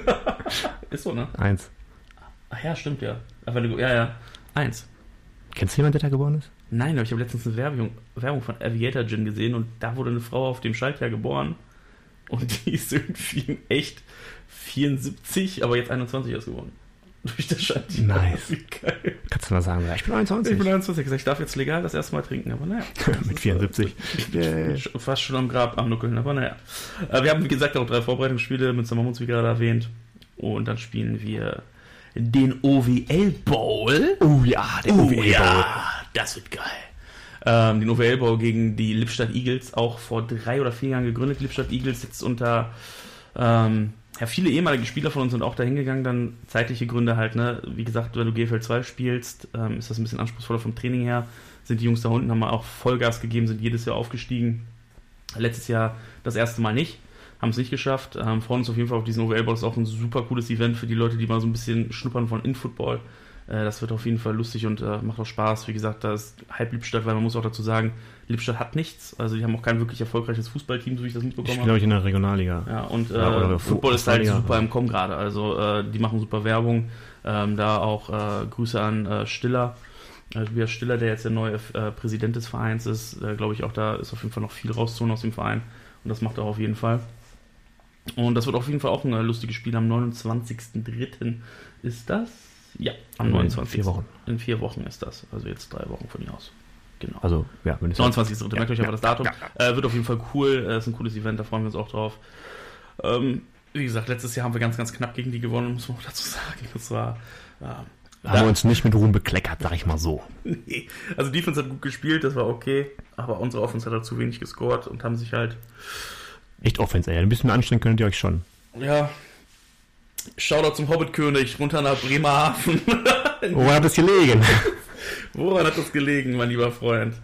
ist so, ne? Eins. Ach ja, stimmt ja. Aber ja, ja. Eins. Kennst du jemanden, der da geboren ist? Nein, aber ich habe letztens eine Werbung, Werbung von Aviator Gin gesehen und da wurde eine Frau auf dem Schaltjahr geboren und die ist irgendwie in echt 74, aber jetzt 21 erst geworden. Durch das Schaltjahr. Nice. Geil. Kannst du mal sagen, ja, ich bin 21. Ich bin 21, ich sag, ich darf jetzt legal das erste Mal trinken, aber naja. Mit 74. Yeah. Sch- Fast schon am Grab am Nuckeln, aber naja. Äh, Wir haben, wie gesagt, auch drei Vorbereitungsspiele mit Mammuts, wie gerade erwähnt. Und dann spielen wir den OWL Bowl. Oh ja, der Oh OWL Bowl. ja, das wird geil. Ähm, den OWL Bowl gegen die Lippstadt Eagles, auch vor drei oder vier Jahren gegründet. Lippstadt Eagles jetzt unter ähm, ja, viele ehemalige Spieler von uns sind auch da hingegangen, dann zeitliche Gründe halt, ne? Wie gesagt, wenn du GFL 2 spielst, ähm, ist das ein bisschen anspruchsvoller vom Training her. Sind die Jungs da unten, haben mal auch Vollgas gegeben, sind jedes Jahr aufgestiegen. Letztes Jahr das erste Mal nicht, haben es nicht geschafft. Ähm, freuen uns auf jeden Fall auf diesen OWL Bowl. Das ist auch ein super cooles Event für die Leute, die mal so ein bisschen schnuppern von In-Football. Äh, das wird auf jeden Fall lustig und äh, macht auch Spaß. Wie gesagt, da ist halb Lippstadt, weil man muss auch dazu sagen, Lippstadt hat nichts. Also die haben auch kein wirklich erfolgreiches Fußballteam, so wie ich das mitbekommen habe. glaube ich, in der Regionalliga. Ja, und äh, Ja, Football ist halt super im Kommen gerade. Also äh, die machen super Werbung. Ähm, da auch äh, Grüße an äh, Stiller. Tobias Stiller, der jetzt der neue äh, Präsident des Vereins ist, äh, glaube ich auch da ist auf jeden Fall noch viel rauszuholen aus dem Verein. Und das macht er auf jeden Fall. Und das wird auf jeden Fall auch ein äh, lustiges Spiel. Am 29.03. ist das? Ja, am In 29. vier Wochen. In vier Wochen ist das. Also jetzt drei Wochen von hier aus. Genau. Also, ja, wenn es 29.3. Merkt euch ja, aber das Datum. Äh, wird auf jeden Fall cool. Äh, ist ein cooles Event, da freuen wir uns auch drauf. Ähm, wie gesagt, letztes Jahr haben wir ganz, ganz knapp gegen die gewonnen, muss man auch dazu sagen. Das war. ähm, haben wir uns nicht mit Ruhm bekleckert, sag ich mal so. nee. Also Defense hat gut gespielt, das war okay, aber unsere Offense hat halt zu wenig gescored und haben sich halt. Echt Offense, ey. Ein bisschen anstrengen könnt ihr euch schon. Ja. Shoutout zum Hobbitkönig runter nach Bremerhaven. Woran hat es gelegen? Woran hat das gelegen, mein lieber Freund?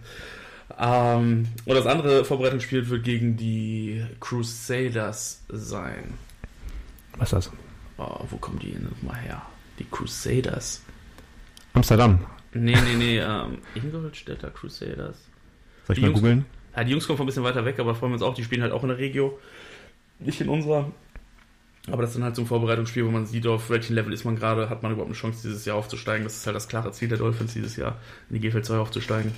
Ähm, und das andere Vorbereitungsspiel wird gegen die Crusaders sein. Was ist das? Oh, wo kommen die denn mal her? Die Crusaders. Amsterdam. Nee, nee, nee, ähm, Ingolstädter Crusaders. Soll ich Die mal Jungs- googeln? Ja, die Jungs kommen von ein bisschen weiter weg, aber freuen wir uns auch. Die spielen halt auch in der Regio. Nicht in unserer. Aber das ist dann halt so ein Vorbereitungsspiel, wo man sieht, auf welchem Level ist man gerade, hat man überhaupt eine Chance, dieses Jahr aufzusteigen. Das ist halt das klare Ziel der Dolphins, dieses Jahr in die GFL 2 aufzusteigen.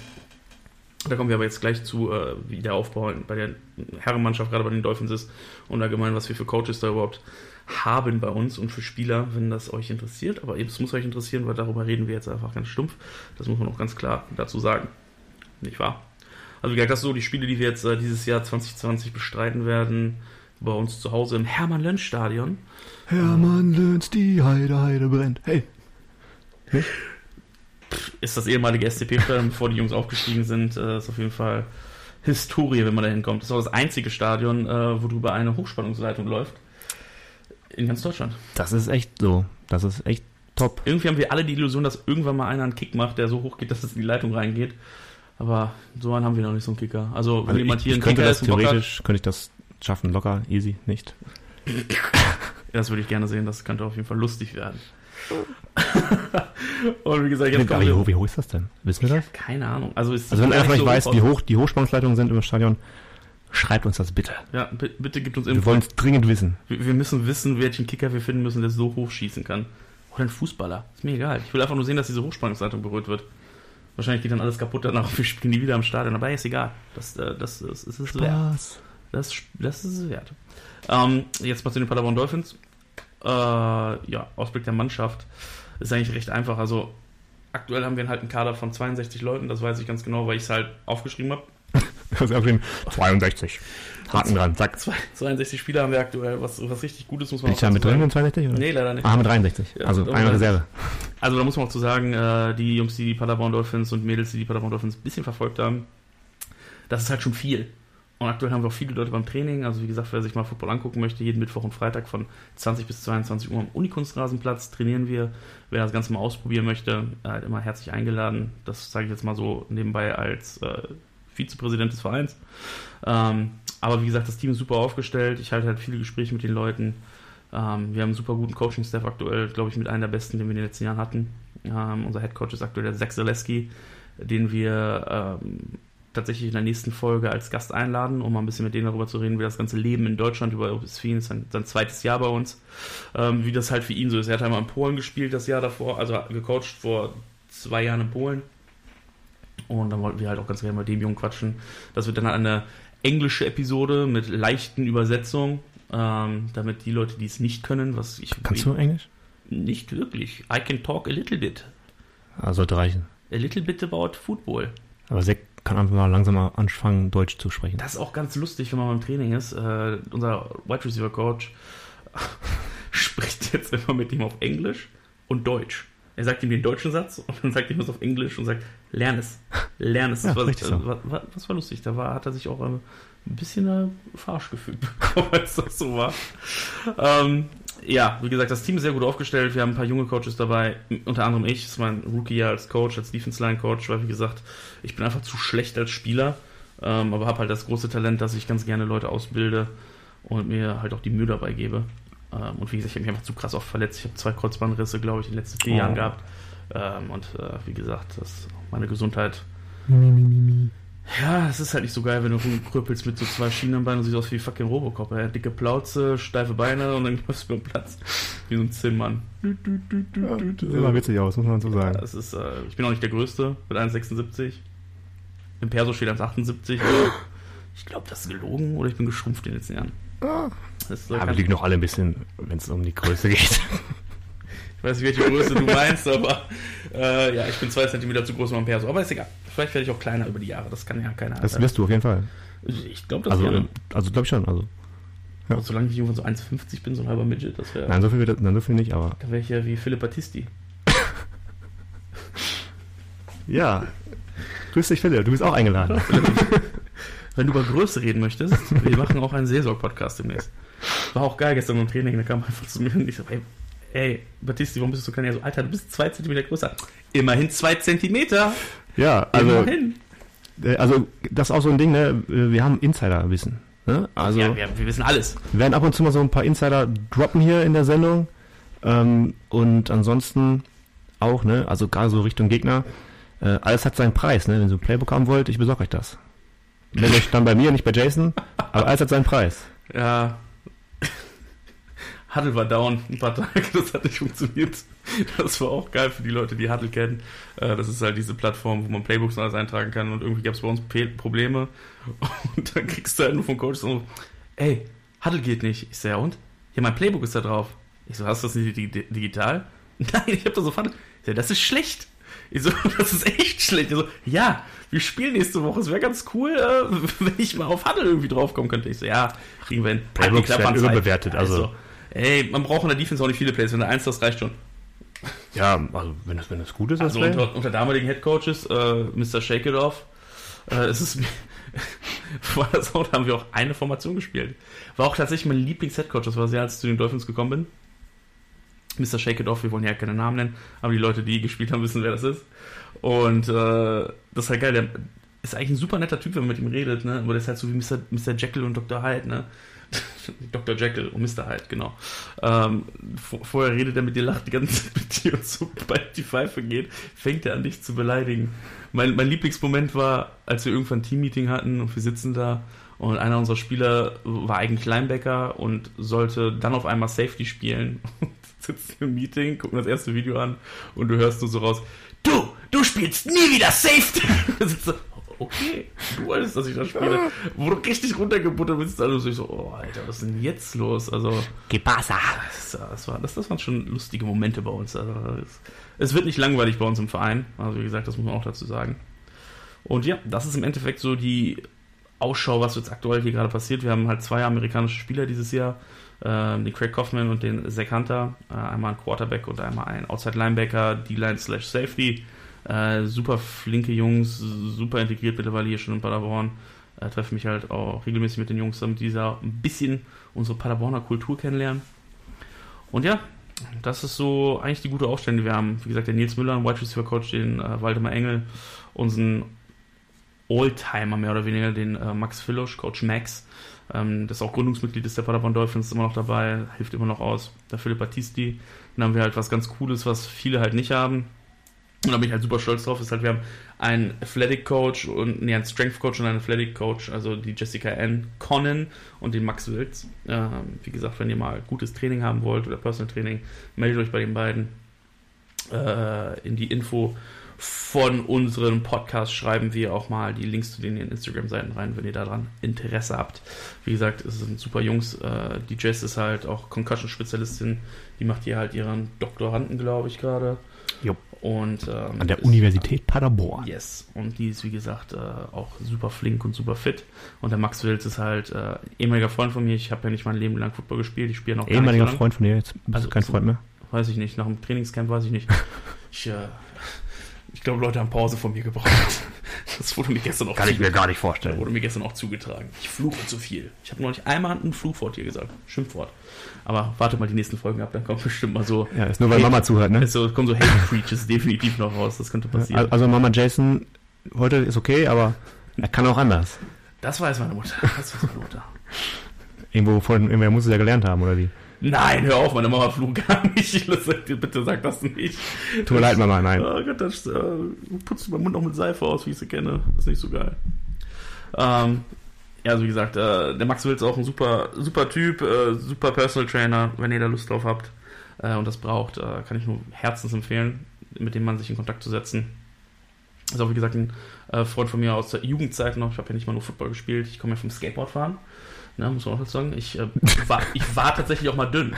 Da kommen wir aber jetzt gleich zu, äh, wie der Aufbau bei der Herrenmannschaft gerade bei den Dolphins ist und allgemein, was wir für Coaches da überhaupt haben bei uns und für Spieler, wenn das euch interessiert. Aber es muss euch interessieren, weil darüber reden wir jetzt einfach ganz stumpf. Das muss man auch ganz klar dazu sagen. Nicht wahr? Also wie gesagt, das sind so die Spiele, die wir jetzt äh, dieses Jahr 2020 bestreiten werden. Bei uns zu Hause im Hermann-Lönn-Stadion. Hermann Löns, die Heide, Heide brennt. Hey. Ist das ehemalige SCP-Stadion, bevor die Jungs aufgestiegen sind. Äh, ist auf jeden Fall Historie, wenn man da hinkommt. Das ist auch das einzige Stadion, äh, worüber eine Hochspannungsleitung läuft. In ganz Deutschland. Das ist echt so. Das ist echt top. Irgendwie haben wir alle die Illusion, dass irgendwann mal einer einen Kick macht, der so hoch geht, dass es in die Leitung reingeht. Aber so einen haben wir noch nicht, so einen Kicker. Also, wenn Also jemand ich, hier ich einen könnte Kicker das ist Bock hat, theoretisch, könnte ich das schaffen, locker, easy, nicht. das würde ich gerne sehen. Das könnte auf jeden Fall lustig werden. und wie gesagt, jetzt kommen wie, wir, hoch, wie hoch ist das denn? Wissen wir das? Keine Ahnung. Also, Also wenn einer von euch so weiß, wie hoch die Hochspannungsleitungen sind im Stadion, schreibt uns das bitte. Ja, bi- bitte gibt uns Wir Info. wollen es dringend wissen. Wir wir müssen wissen, welchen Kicker wir finden müssen, der so hoch schießen kann. Oder ein Fußballer. Ist mir egal. Ich will einfach nur sehen, dass diese Hochspannungsleitung berührt wird. Wahrscheinlich geht dann alles kaputt danach. Wir spielen die wieder im Stadion. Aber ist egal. Das, äh, das, das, das ist es wert. Das, das ist es wert. Ähm, jetzt mal zu den Paderborn Dolphins. Äh, ja, Ausblick der Mannschaft ist eigentlich recht einfach. Also aktuell haben wir halt einen Kader von 62 Leuten. Das weiß ich ganz genau, weil ich es halt aufgeschrieben habe. Das ist aufgeschrieben. 62. Haken dran, zack. Zwei- 62 Spieler haben wir aktuell, was, was richtig gut ist, muss man Bin ich da mit drin sagen. in 62? Oder? Nee, leider nicht. Ah, mit 63. Ja, also eine 63. Reserve. Also da muss man auch zu sagen, äh, die Jungs, die die Paderborn Dolphins und Mädels, die die Paderborn Dolphins ein bisschen verfolgt haben, das ist halt schon viel. Und aktuell haben wir auch viele Leute beim Training. Also wie gesagt, wer sich mal Football angucken möchte, jeden Mittwoch und Freitag von 20 bis 22 Uhr am Unikunstrasenplatz trainieren wir. Wer das Ganze mal ausprobieren möchte, halt immer herzlich eingeladen. Das sage ich jetzt mal so nebenbei als äh, Vizepräsident des Vereins. Ähm, aber wie gesagt, das Team ist super aufgestellt. Ich halte halt viele Gespräche mit den Leuten. Ähm, wir haben einen super guten Coaching-Staff aktuell, glaube ich, mit einem der besten, den wir in den letzten Jahren hatten. Ähm, unser Head Coach ist aktuell der Zach Zaleski, den wir ähm, tatsächlich in der nächsten Folge als Gast einladen, um mal ein bisschen mit denen darüber zu reden, wie das ganze Leben in Deutschland über Obisfin ist sein, sein zweites Jahr bei uns, ähm, wie das halt für ihn so ist. Er hat einmal in Polen gespielt das Jahr davor, also gecoacht vor zwei Jahren in Polen. Und dann wollten wir halt auch ganz gerne mit dem Jungen quatschen. Das wird dann halt eine englische Episode mit leichten Übersetzungen, ähm, damit die Leute, die es nicht können, was ich Kannst du Englisch? nicht wirklich. I can talk a little bit. Ah, sollte reichen. A little bit about football. Aber Sek kann einfach mal langsam mal anfangen, Deutsch zu sprechen. Das ist auch ganz lustig, wenn man beim Training ist. Äh, unser Wide Receiver Coach spricht jetzt immer mit ihm auf Englisch und Deutsch. Er sagt ihm den deutschen Satz und dann sagt ihm das auf Englisch und sagt, lern es, lern es. Ja, Das war, richtig so. äh, war, war, das war lustig. Da war, hat er sich auch ähm, ein bisschen äh, verarscht gefühlt bekommen, als das so war. Ähm, ja, wie gesagt, das Team ist sehr gut aufgestellt. Wir haben ein paar junge Coaches dabei, unter anderem ich. Das ist mein Rookie-Jahr als Coach, als Defense-Line-Coach, weil, wie gesagt, ich bin einfach zu schlecht als Spieler, ähm, aber habe halt das große Talent, dass ich ganz gerne Leute ausbilde und mir halt auch die Mühe dabei gebe. Ähm, und wie gesagt, ich habe mich einfach zu krass oft verletzt. Ich habe zwei Kreuzbandrisse, glaube ich, in den letzten vier Oh. Jahren gehabt. Ähm, und äh, wie gesagt, das meine Gesundheit. Ja, es ist halt nicht so geil, wenn du rumkrüppelst mit so zwei Schienenbeinen und siehst aus wie fucking Robocop. Ey. Dicke Plauze, steife Beine und dann läufst du über den Platz. Wie so ein Zinnmann. Sieht immer witzig aus, muss man so sagen. Das ist, äh, ich bin auch nicht der Größte mit 1,76. Im Perso steht 1,78. aber Ich glaube, das ist gelogen oder ich bin geschrumpft in den letzten Jahren. Äh, Ja, wir liegen noch alle ein bisschen, wenn es um die Größe geht. Ich weiß nicht, welche Größe du meinst, aber äh, ja, ich bin zwei Zentimeter zu groß mein Perso. Aber ist egal. Vielleicht werde ich auch kleiner über die Jahre. Das kann ja keiner. Das wirst du auf jeden Fall. ich glaube, das Also, wäre. also glaube ich schon. Also, Aber solange ich irgendwann so 1,50 bin, so ein halber Midget, das wäre. nein, so viel, wird- nein, so viel nicht, aber. Da wäre ich ja wie Philipp Battisti. Ja. Grüß dich, Philipp. Du bist auch eingeladen. Wenn du über Größe reden möchtest, wir machen auch einen Seelsorg-Podcast demnächst. War auch geil gestern im Training, da kam einfach zu mir und ich so, ey, ey Battisti, warum bist du so klein? Er so, Alter, du bist zwei Zentimeter größer. Immerhin zwei Zentimeter. Ja, also, Immerhin. äh, also das ist auch so ein Ding, ne? Wir haben Insider-Wissen. Ne? Also, ja, wir, wir wissen alles. wir werden ab und zu mal so ein paar Insider droppen hier in der Sendung. Ähm, und ansonsten auch, ne? Also gerade so Richtung Gegner. Äh, alles hat seinen Preis, ne? Wenn ihr so ein Playbook haben wollt, ich besorge euch das. Meldet euch dann bei mir, nicht bei Jason. Aber alles hat seinen Preis. Ja. Huddle war down ein paar Tage, das hat nicht funktioniert. Das war auch geil für die Leute, die Huddle kennen. Äh, Das ist halt diese Plattform, wo man Playbooks und alles eintragen kann und irgendwie gab es bei uns Probleme. Und dann kriegst du halt nur vom Coach so, ey, Huddle geht nicht. Ich so, ja und? Ja, mein Playbook ist da drauf. Ich so, hast du das nicht dig- digital? Nein, ich hab das auf Huddle. Ich so, das ist schlecht. Ich so, das ist echt schlecht. Ich so, ja, wir spielen nächste Woche. Es wäre ganz cool, äh, wenn ich mal auf Huddle irgendwie draufkommen könnte. Ich so, ja, kriegen wir hin. Playbooks werden Zeit. überbewertet, also. Ey, man braucht in der Defense auch nicht viele Plays. Wenn du eins das reicht schon. Ja, also wenn das, wenn das gut ist, das Also unter, unter damaligen Headcoaches, äh, Mr. Shake It Off, äh, es ist vor der Saison haben wir auch eine Formation gespielt. War auch tatsächlich mein Lieblings-Headcoach, das war sehr, als ich zu den Dolphins gekommen bin. Mr. Shake It Off, wir wollen ja keine Namen nennen, aber die Leute, die gespielt haben, wissen, wer das ist. Und äh, das ist halt geil, der ist eigentlich ein super netter Typ, wenn man mit ihm redet, ne? Aber der ist halt so wie Mr. Mr. Jekyll und Dr. Hyde, ne? Dr. Jekyll und Mr. Hyde, genau. Ähm, vor, vorher redet er mit dir, lacht die ganze Zeit mit dir und sobald die Pfeife geht, fängt er an dich zu beleidigen. Mein, mein Lieblingsmoment war, als wir irgendwann ein Teammeeting hatten und wir sitzen da und einer unserer Spieler war eigentlich Linebacker und sollte dann auf einmal Safety spielen. Und sitzen im Meeting, gucken das erste Video an und du hörst nur so raus, du, du spielst nie wieder Safety. Sitzt okay, du wolltest, dass ich das spiele. Wo du richtig runtergebuttert bist, also ich so, oh, Alter, was ist denn jetzt los? Also, Que pasa? das, das, war, das, das waren schon lustige Momente bei uns. Also, es, es wird nicht langweilig bei uns im Verein. Also, wie gesagt, das muss man auch dazu sagen. Und ja, das ist im Endeffekt so die Ausschau, was jetzt aktuell hier gerade passiert. Wir haben halt zwei amerikanische Spieler dieses Jahr, ähm, den Craig Kaufman und den Zach Hunter. Äh, einmal ein Quarterback und einmal ein Outside Linebacker, D-Line slash Safety. Äh, super flinke Jungs, super integriert mittlerweile hier schon in Paderborn. Äh, treffe mich halt auch regelmäßig mit den Jungs, damit die ein bisschen unsere Paderborner Kultur kennenlernen. Und ja, das ist so eigentlich die gute Aufstellung, die wir haben. Wie gesagt, der Nils Müller, ein Wide Receiver Coach, den äh, Waldemar Engel, unseren Oldtimer mehr oder weniger, den äh, Max Fillosch, Coach Max, ähm, das auch Gründungsmitglied ist der Paderborn Dolphins, ist immer noch dabei, hilft immer noch aus. Der Philipp Battisti, dann haben wir halt was ganz Cooles, was viele halt nicht haben. Und da bin ich halt super stolz drauf, ist halt, wir haben einen Athletic Coach und nee, einen Strength Coach und einen Athletic Coach, also die Jessica N. Connen und den Max Wilz. Ähm, wie gesagt, wenn ihr mal gutes Training haben wollt oder Personal Training, meldet euch bei den beiden. Äh, in die Info von unserem Podcast schreiben wir auch mal die Links zu den Instagram-Seiten rein, wenn ihr daran Interesse habt. Wie gesagt, es sind super Jungs. Äh, die Jess ist halt auch Concussion-Spezialistin. Die macht hier halt ihren Doktoranden, glaube ich, gerade. Und, ähm, An der ist- Universität Paderborn. Yes. Und die ist, wie gesagt, äh, auch super flink und super fit. Und der Max Wilz ist halt äh, ehemaliger Freund von mir. Ich habe ja nicht mein Leben lang Football gespielt. Ich spiele noch Ehemaliger. Freund von dir, jetzt bist Also, du kein Freund mehr. Weiß ich nicht. Nach dem Trainingscamp weiß ich nicht. Ich, äh, ich glaube, Leute haben Pause von mir gebraucht. Das wurde mir gestern auch Kann ich mir gar nicht Das vorstellen. wurde mir gestern auch zugetragen. Ich fluche zu viel. Ich habe noch nicht einmal ein Fluchwort hier gesagt. Schimpfwort. Aber warte mal die nächsten Folgen ab, dann kommt bestimmt mal so. Ja, ist nur, weil Mama zuhört, ne? Also, kommen so Hate Preaches definitiv noch raus. Das könnte passieren. Also Mama Jason, heute ist okay, aber er kann auch anders. Das weiß meine Mutter. Das weiß meine Mutter. Irgendwo von irgendwer muss es ja gelernt haben, oder wie? Nein, hör auf, meine Mama flog gar nicht. Bitte sag das nicht. Tut mir leid, Mama, nein. Oh Gott, das äh, putzt meinen Mund noch mit Seife aus, wie ich sie kenne. Das ist nicht so geil. Ähm, ja, also wie gesagt, äh, der Max Wills ist auch ein super, super Typ, äh, super Personal Trainer, wenn ihr da Lust drauf habt äh, und das braucht, äh, kann ich nur herzens empfehlen, mit dem Mann sich in Kontakt zu setzen. Ist auch wie gesagt ein äh, Freund von mir aus der Jugendzeit noch. Ich habe ja nicht mal nur Football gespielt, ich komme ja vom Skateboardfahren. Ja, muss man auch sagen. Ich, äh, war, ich war tatsächlich auch mal dünn.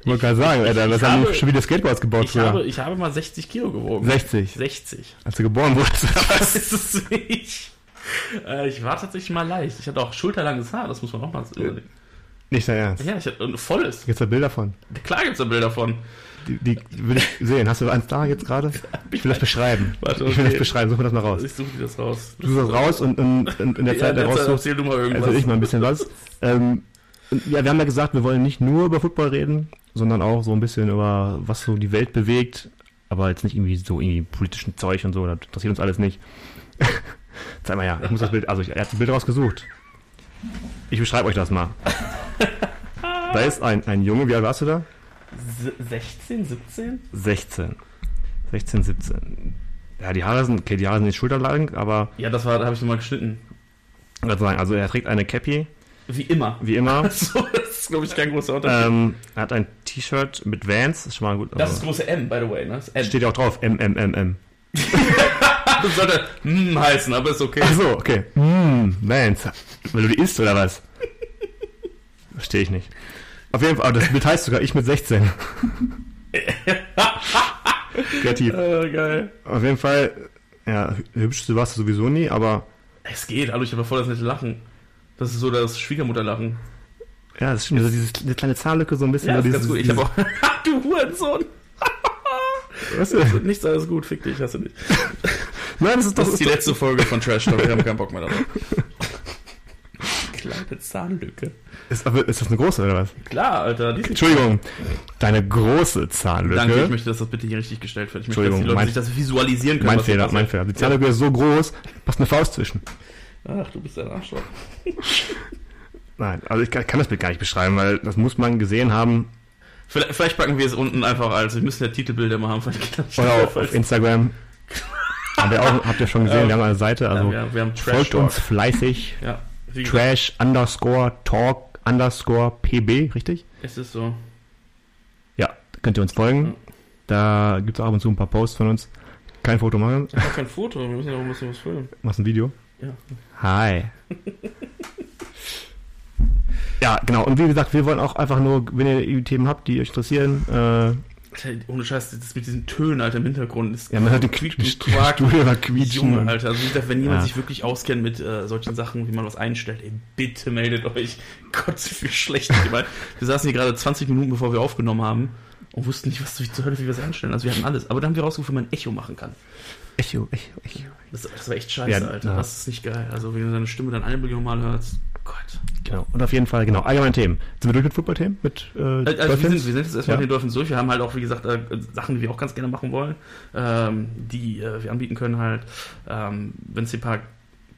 Ich wollte gerade sagen, Alter, ich das haben habe- schon wieder Skateboards gebaut Ich früher. habe, ich habe mal 60 Kilo gewogen. 60, 60. als du geboren wurdest. Das ist es nicht. Äh, ich war tatsächlich mal leicht. Ich hatte auch schulterlanges Haar, das muss man auch mal sagen. Nicht dein Ernst. Ja, ich hatte ein volles. Gibt's da Bilder von? Klar gibt es da Bilder von. Die, die will ich sehen. Hast du eins da jetzt gerade? Ich will das beschreiben. Warte, Ich will das okay. beschreiben. Such mir das mal raus. Ich suche dir das raus. Du suchst das raus und in, in, in der Ja, Zeit, raussuchst, erzähl du mal irgendwas. erzähl ich mal ein bisschen was. Ähm, und ja, wir haben ja gesagt, wir wollen nicht nur über Football reden, sondern auch so ein bisschen über, was so die Welt bewegt, aber jetzt nicht irgendwie so irgendwie politischen Zeug und so, das interessiert uns alles nicht. Zeig mal ja, ich muss das Bild, also ich, er hat ein Bild rausgesucht. Ich beschreibe euch das mal. Da ist ein, ein Junge, wie alt warst du da? S- 16, 17? 16. 16, 17. Ja, die Haare sind, okay, die Haare sind nicht schulterlang, aber, Ja, das war, da habe ich nochmal geschnitten. also er trägt eine Cappy, Wie immer. wie immer. So, das ist, glaube ich, kein großer Unterschied. ähm, er hat ein T-Shirt mit Vans, ist schon mal gut. das ist große M, by the way, ne? Das M. Steht ja auch drauf, M, M, M, M. Das sollte mm heißen, aber ist okay. Ach so, okay. Mm, Vans. Weil du die isst, oder was? Verstehe ich nicht. Auf jeden Fall, aber das Bild heißt sogar ich mit 16. Kreativ. Äh, geil. Auf jeden Fall, ja, hübschste warst du sowieso nie, aber Es geht, hallo, ich habe voll das nette Lachen. Das ist so das Schwiegermutterlachen. ja, das stimmt. Also dieses, diese kleine Zahnlücke so ein bisschen. Ja, das ist dieses, ganz gut. Ich habe auch. du Hurensohn! weißt du? Nichts alles gut, fick dich, hast du nicht. Nein, das ist doch. Das ist die letzte Folge von Trash Talk, wir haben keinen Bock mehr darauf. Kleine Zahnlücke. Ist, ist das eine große oder was? Klar, Alter. Entschuldigung, deine große Zahnlücke. Danke, ich möchte, dass das bitte hier richtig gestellt wird. Ich möchte, dass die Leute mein- sich das visualisieren können. mein Fehler, mein. Fehler. Die Zahnlücke ist so groß, passt eine Faust zwischen. Ach, du bist ein Arschloch. Nein, also ich kann, kann das Bild gar nicht beschreiben, weil das muss man gesehen haben. Vielleicht, vielleicht packen wir es unten einfach als. Wir müssen ja Titelbilder mal haben. Vielleicht geht das Oder auf, auf Instagram. Haben wir auch, habt ihr schon gesehen, Ja. wir haben eine Seite, also ja, wir, wir haben folgt uns fleißig. Ja, Trash underscore talk underscore pb, richtig? es ist so. Ja, könnt ihr uns folgen. Da gibt es ab und zu ein paar Posts von uns. Kein Foto machen, Ich kein Foto, wir müssen ja auch ein bisschen was filmen. machst ein Video. Ja. Hi. ja, genau. Und wie gesagt, wir wollen auch einfach nur, wenn ihr Themen habt, die euch interessieren, äh, Alter, ohne Scheiß, das mit diesen Tönen, Alter, im Hintergrund ist. ja, man hört den. Stuhl immer quietschen. Junge, Alter, also gesagt, wenn jemand Ja. sich wirklich auskennt mit äh, solchen Sachen, wie man was einstellt, ey, bitte meldet euch. Gott, wie schlecht. Ich meine, wir saßen hier gerade 20 Minuten, bevor wir aufgenommen haben und wussten nicht, was zur Hölle, wie wir es einstellen. Also wir hatten alles. Aber dann haben wir rausgefunden, wie man ein Echo machen kann. Echo, Echo, Echo. Das, das war echt scheiße, Ja, Alter. ja. Das ist nicht geil. Also wenn du deine Stimme dann eine Million Mal hörst, Gott. Genau. Und auf jeden Fall, genau, allgemeine Themen. Sind wir durch mit Football-Themen? Mit äh, Also wir sind, wir sind jetzt erstmal Ja. mit den Dolphins durch. Wir haben halt auch, wie gesagt, äh, Sachen, die wir auch ganz gerne machen wollen, ähm, die äh, wir anbieten können halt, ähm, wenn es hier ein paar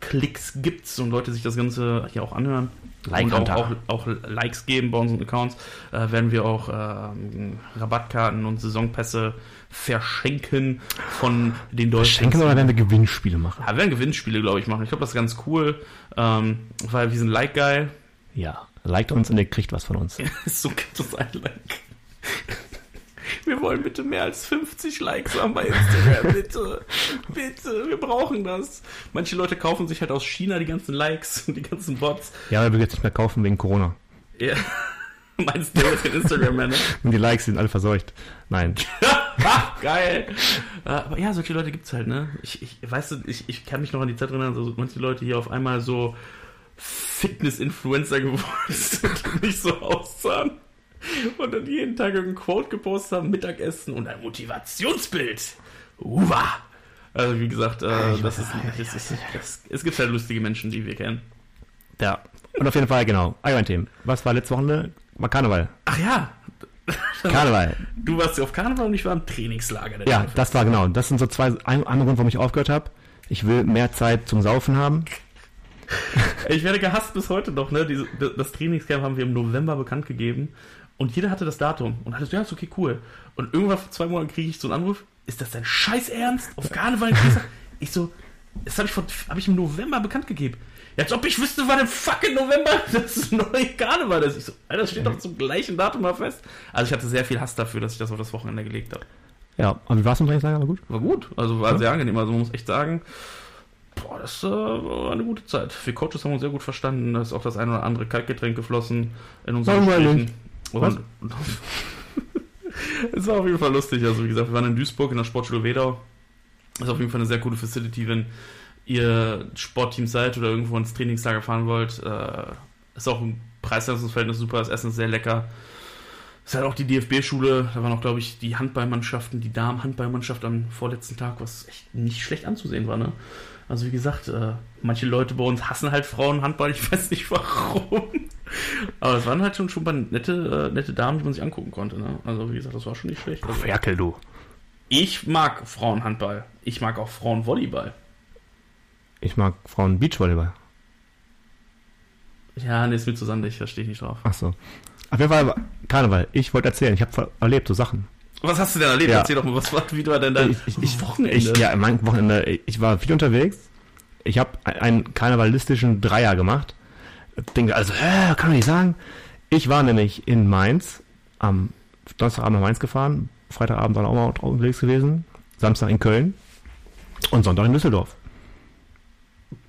Klicks gibt und Leute sich das Ganze hier auch anhören Like und auch, auch, auch Likes geben bei unseren Accounts, äh, werden wir auch ähm, Rabattkarten und Saisonpässe verschenken von den Dolphins. Schenken oder werden wir Gewinnspiele machen? Ja, wir werden Gewinnspiele, glaube ich, machen. Ich glaube, das ist ganz cool, ähm, weil wir sind Like-Geil. Ja. Liked uns und ihr kriegt was von uns. So gibt es ein Like. Wir wollen bitte mehr als 50 Likes haben bei Instagram, bitte. Bitte, wir brauchen das. Manche Leute kaufen sich halt aus China die ganzen Likes und die ganzen Bots. Ja, weil wir jetzt nicht mehr kaufen wegen Corona. Ja. Meinst du den Instagram-Männer? Und die Likes sind alle verseucht. Nein. Geil. Aber ja, solche Leute gibt's halt, ne? Ich, ich weißt du, ich, ich kann mich noch an die Zeit erinnern, so manche Leute hier auf einmal so Fitness-Influencer geworden sind und nicht so aussahen. Und dann jeden Tag irgendein Quote gepostet haben, Mittagessen und ein Motivationsbild. Uwa! Also wie gesagt, äh, das ist, das ist, das, es gibt halt lustige Menschen, die wir kennen. Ja. Und auf jeden Fall, genau. Allgemein Themen. Was war letzte Wochenende? War Karneval. Ach ja, Karneval. du warst ja auf Karneval und ich war im Trainingslager. Ja, Dolphins. das war genau. Das sind so zwei, ein anderer Grund, warum ich aufgehört habe. Ich will mehr Zeit zum Saufen haben. Ich werde gehasst bis heute noch, ne? Diese, das Trainingscamp haben wir im November bekannt gegeben. Und jeder hatte das Datum. Und hatte so, ja, ist okay, cool. Und irgendwann vor zwei Monaten kriege ich so einen Anruf, ist das dein Scheiß Ernst? Auf Karneval? Ich so, das habe ich, vor- hab ich im November bekannt gegeben. Ja, als ob ich wüsste, wann im fucking November das neue Karneval ist. Ich so, Alter, das steht doch zum gleichen Datum mal fest. Also ich hatte sehr viel Hass dafür, dass ich das auf das Wochenende gelegt habe. Ja, aber wie war es im Trainingslager? War gut? War gut, also war sehr angenehm. Also man muss echt sagen, boah, das äh, war eine gute Zeit. Wir Coaches haben uns sehr gut verstanden. Da ist auch das eine oder andere Kaltgetränk geflossen in unseren. Gesprächen. Und, und es war auf jeden Fall lustig. Also wie gesagt, wir waren in Duisburg in der Sportschule Wedau. Das ist auf jeden Fall eine sehr coole Facility, wenn ihr Sportteam seid oder irgendwo ins Trainingslager fahren wollt. Äh, ist auch ein Preis-Leistungsverhältnis super, das Essen ist sehr lecker. Ist halt auch die DFB-Schule, da waren auch, glaube ich, die Handballmannschaften, die Damen-Handballmannschaft am vorletzten Tag, was echt nicht schlecht anzusehen war, ne? Also wie gesagt, äh, manche Leute bei uns hassen halt Frauenhandball, ich weiß nicht warum. Aber es waren halt schon, schon mal nette, äh, nette Damen, die man sich angucken konnte, ne? Also wie gesagt, das war schon nicht schlecht. Also, Ferkel, du. ich mag Frauenhandball. Ich mag auch Frauenvolleyball. Ich mag Frauen Beachvolleyball. Ja, nee, ist mir zu sandig, da stehe ich nicht drauf. Ach so. Auf jeden Fall, Karneval. Ich wollte erzählen, ich habe erlebt so Sachen. Was hast du denn erlebt? Ja. Erzähl doch mal, was war, wie war denn dein Ich- ich- ich- Wochenende? Ich, ja, mein Wochenende, ich war viel unterwegs. Ich habe einen karnevalistischen Dreier gemacht. Denke also, hä, kann man nicht sagen. Ich war nämlich in Mainz, am Donnerstagabend nach Mainz gefahren, Freitagabend dann auch mal unterwegs gewesen, Samstag in Köln und Sonntag in Düsseldorf.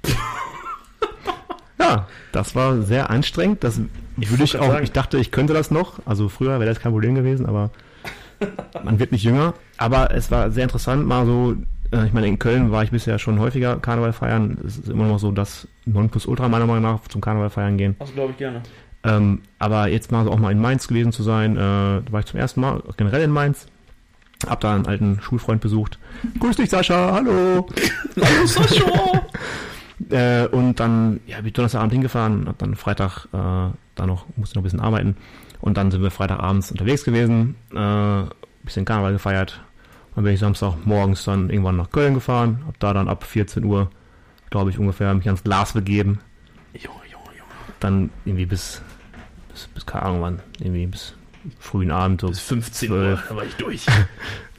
ja, das war sehr anstrengend. Das würde ich auch, sagen. ich dachte, ich könnte das noch. Also früher wäre das kein Problem gewesen, aber man wird nicht jünger. Aber es war sehr interessant, mal so, äh, ich meine, in Köln war ich bisher schon häufiger Karneval feiern. Es ist immer noch so das Nonplusultra meiner Meinung nach zum Karneval feiern gehen. Das glaube ich gerne. Ähm, aber jetzt mal so auch mal in Mainz gewesen zu sein, äh, da war ich zum ersten Mal generell in Mainz. Hab da einen alten Schulfreund besucht. Grüß dich, Sascha, hallo! Hallo Sascha! Äh, und dann, ja, bin ich Donnerstagabend hingefahren, hab dann Freitag äh, da noch, musste noch ein bisschen arbeiten. Und dann sind wir Freitagabends unterwegs gewesen, äh, bisschen Karneval gefeiert. Dann bin ich Samstag morgens dann irgendwann nach Köln gefahren, hab da dann ab 14 Uhr, glaube ich, ungefähr mich ans Glas begeben. Junge, Junge, Junge. Dann irgendwie bis, bis, bis keine Ahnung wann, irgendwie bis frühen Abend. So. Bis 15 Uhr, da war ich durch.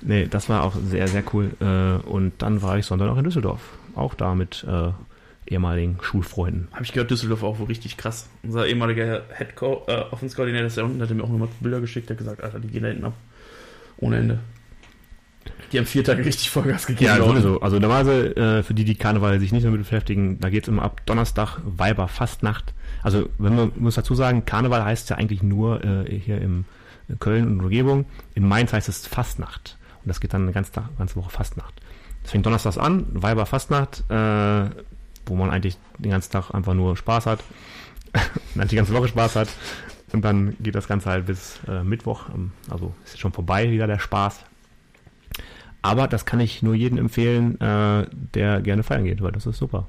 Nee, das war auch sehr, sehr cool. Äh, und dann war ich Sonntag noch in Düsseldorf. Auch da mit äh, ehemaligen Schulfreunden. Habe ich gehört, Düsseldorf auch wohl richtig krass. Unser ehemaliger Head Co äh, Offense Coordinator ist da unten, hat mir auch nochmal Bilder geschickt, der hat gesagt, Alter, die gehen da hinten ab. Ohne Ende. Die haben vier Tage richtig Vollgas gegeben. Ja, unten. sowieso. Also normalerweise, äh, für die, die Karneval sich nicht damit beschäftigen, da geht's immer ab Donnerstag, Weiber, Fastnacht. Also, wenn man muss dazu sagen, Karneval heißt ja eigentlich nur äh, hier im in Köln und Umgebung. In Mainz heißt es Fastnacht. Und das geht dann eine ganze, ganze Woche Fastnacht. Das fängt donnerstags an, Weiber, Fastnacht, äh, wo man eigentlich den ganzen Tag einfach nur Spaß hat. eigentlich die ganze Woche Spaß hat. Und dann geht das Ganze halt bis äh, Mittwoch. Ähm, Also ist jetzt schon vorbei wieder der Spaß. Aber das kann ich nur jedem empfehlen, äh, der gerne feiern geht, weil das ist super.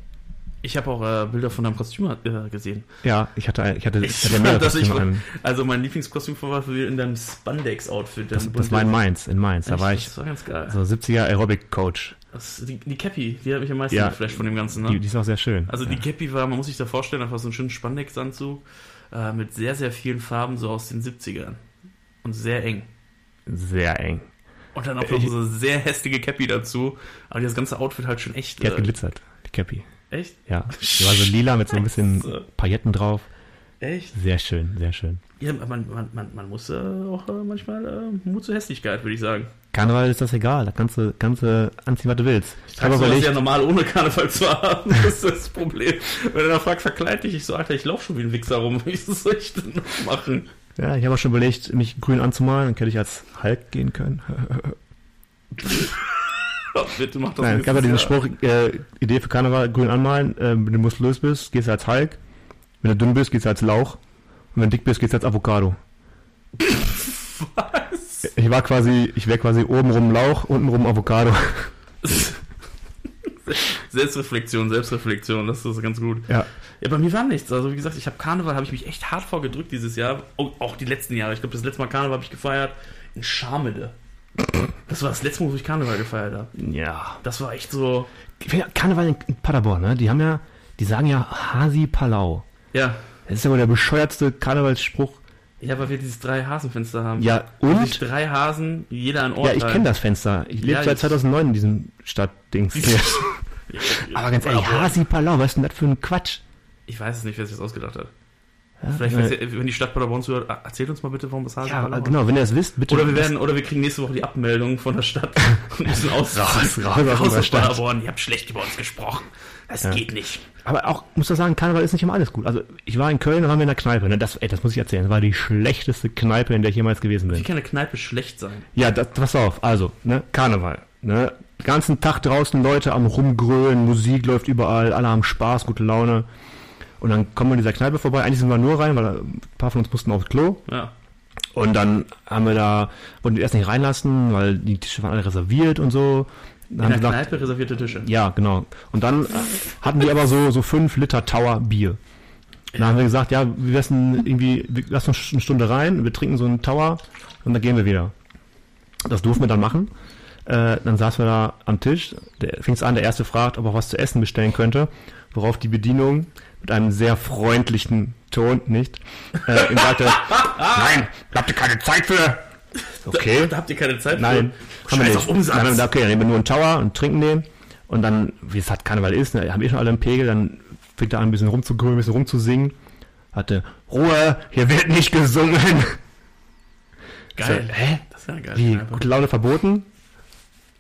Ich habe auch äh, Bilder von deinem Kostüm äh, gesehen. Ja, ich hatte, ich hatte, ich hatte mehrere ich, also mein Lieblingskostüm war in deinem Spandex-Outfit. Das, das war in Mainz, in Mainz. Da Echt? war ich Das war ganz geil. so 70er Aerobic Coach. Das, die, die Cappy, die hat mich am meisten Ja. geflasht von dem Ganzen. Ne? Die, die ist auch sehr schön. Also die ja. Cappy war, man muss sich da vorstellen, einfach so einen schönen Spandex-Anzug äh, mit sehr, sehr vielen Farben, so aus den 70ern. Und sehr eng. sehr eng. Und dann auch Ich- noch so eine sehr hässliche Cappy dazu. Aber das ganze Outfit halt schon echt. Die hat Äh, geglitzert, die Cappy. echt? Ja. Die war so lila mit so ein bisschen. Pailletten drauf. Echt? Sehr schön, sehr schön. Ja, man, man, man, man muss äh, auch äh, manchmal äh, Mut zur Hässlichkeit, würde ich sagen. Karneval ist das egal. Da kannst du, kannst du anziehen, was du willst. Ich du, das ist überlegt, ja normal, ohne Karneval zu haben. Das ist das Problem. Wenn er dann fragt, verkleid dich, ich so, Alter, ich laufe schon wie ein Wichser rum. Wie soll ich denn noch machen? ja, ich habe auch schon überlegt, mich grün anzumalen. Dann hätte ich als Hulk gehen können. Bitte mach das Nein, es gab ja diesen. Spruch, äh, Idee für Karneval, grün anmalen. Äh, wenn du muskulös bist, gehst du als Hulk. Wenn du dünn bist, gehst du als Lauch. Und wenn du dick bist, gehst du als Avocado. Was? Ich war quasi, ich wäre quasi obenrum Lauch, untenrum Avocado. Selbstreflexion, Selbstreflexion, das ist ganz gut. Ja. Ja, bei mir war nichts. Also wie gesagt, ich habe Karneval, habe ich mich echt hart vorgedrückt dieses Jahr. Auch, auch die letzten Jahre. Ich glaube, das letzte Mal Karneval habe ich gefeiert in Schamede. Das war das letzte Mal, wo ich Karneval gefeiert habe. Ja. Das war echt so. Karneval in in Paderborn, ne? Die haben ja, die sagen ja Hasi Palau. Ja, Das ist ja wohl der bescheuertste Karnevalsspruch, Ja, weil wir dieses drei Hasenfenster haben. Ja, Und und? drei Hasen, jeder an Ort. Ja, ich kenne das Fenster. Ich lebe Ja, seit ich- 2009 in diesem Stadtdings hier. Aber ganz ehrlich, Hasi Palau, was ist denn das für ein Quatsch? Ich weiß es nicht, wer sich das ausgedacht hat. Ja, Vielleicht, äh, wenn die Stadt Paderborn zuhört, erzählt uns mal bitte, warum das Hasen ja, genau, wenn ihr es wisst, bitte. Oder wir werden, oder wir kriegen nächste Woche die Abmeldung von der Stadt und müssen aus, Raus, raus aus raus unserer aus Stadt. Paderborn. Ihr habt schlecht über uns gesprochen. Das Ja. geht nicht. Aber auch, muss ich sagen, Karneval ist nicht immer alles gut. Also, ich war in Köln und waren wir in der Kneipe, ne? Das, ey, das muss ich erzählen. Das war die schlechteste Kneipe, in der ich jemals gewesen Wie bin. kann eine Kneipe schlecht sein? Ja, das, pass auf. Also, ne? Karneval, ne? Den ganzen Tag draußen Leute am rumgrölen, Musik läuft überall, alle haben Spaß, gute Laune. Und dann kommen wir in dieser Kneipe vorbei. Eigentlich sind wir nur rein, weil ein paar von uns mussten aufs Klo. Ja. Und dann haben wir da, wollten wir erst nicht reinlassen, weil die Tische waren alle reserviert und so. In haben der sie gesagt, Kneipe reservierte Tische. ja, genau. Und dann äh, hatten die aber so, so fünf Liter Tower Bier. Dann haben wir gesagt, ja, wir lassen irgendwie, wir lassen uns eine Stunde rein, wir trinken so einen Tower und dann gehen wir wieder. Das durften wir dann machen. Äh, dann saßen wir da am Tisch, fing es an, der erste fragt, ob er was zu essen bestellen könnte, worauf die Bedienung mit einem sehr freundlichen Ton, nicht, äh, ihm sagte, nein, habt ihr keine Zeit für? Okay. Da habt ihr keine Zeit Nein, für. haben wir nicht. Umsatz. Wir gesagt, okay, dann nehmen wir nur einen Tower und trinken den. Und dann, wie es halt Karneval ist, ne, haben eh schon alle einen Pegel, dann fängt er an, ein bisschen rumzugrölen, ein bisschen rumzusingen. Hatte, Ruhe, hier wird nicht gesungen. Geil. So, hä? Das ist ja geil. Wie, gute Laune verboten?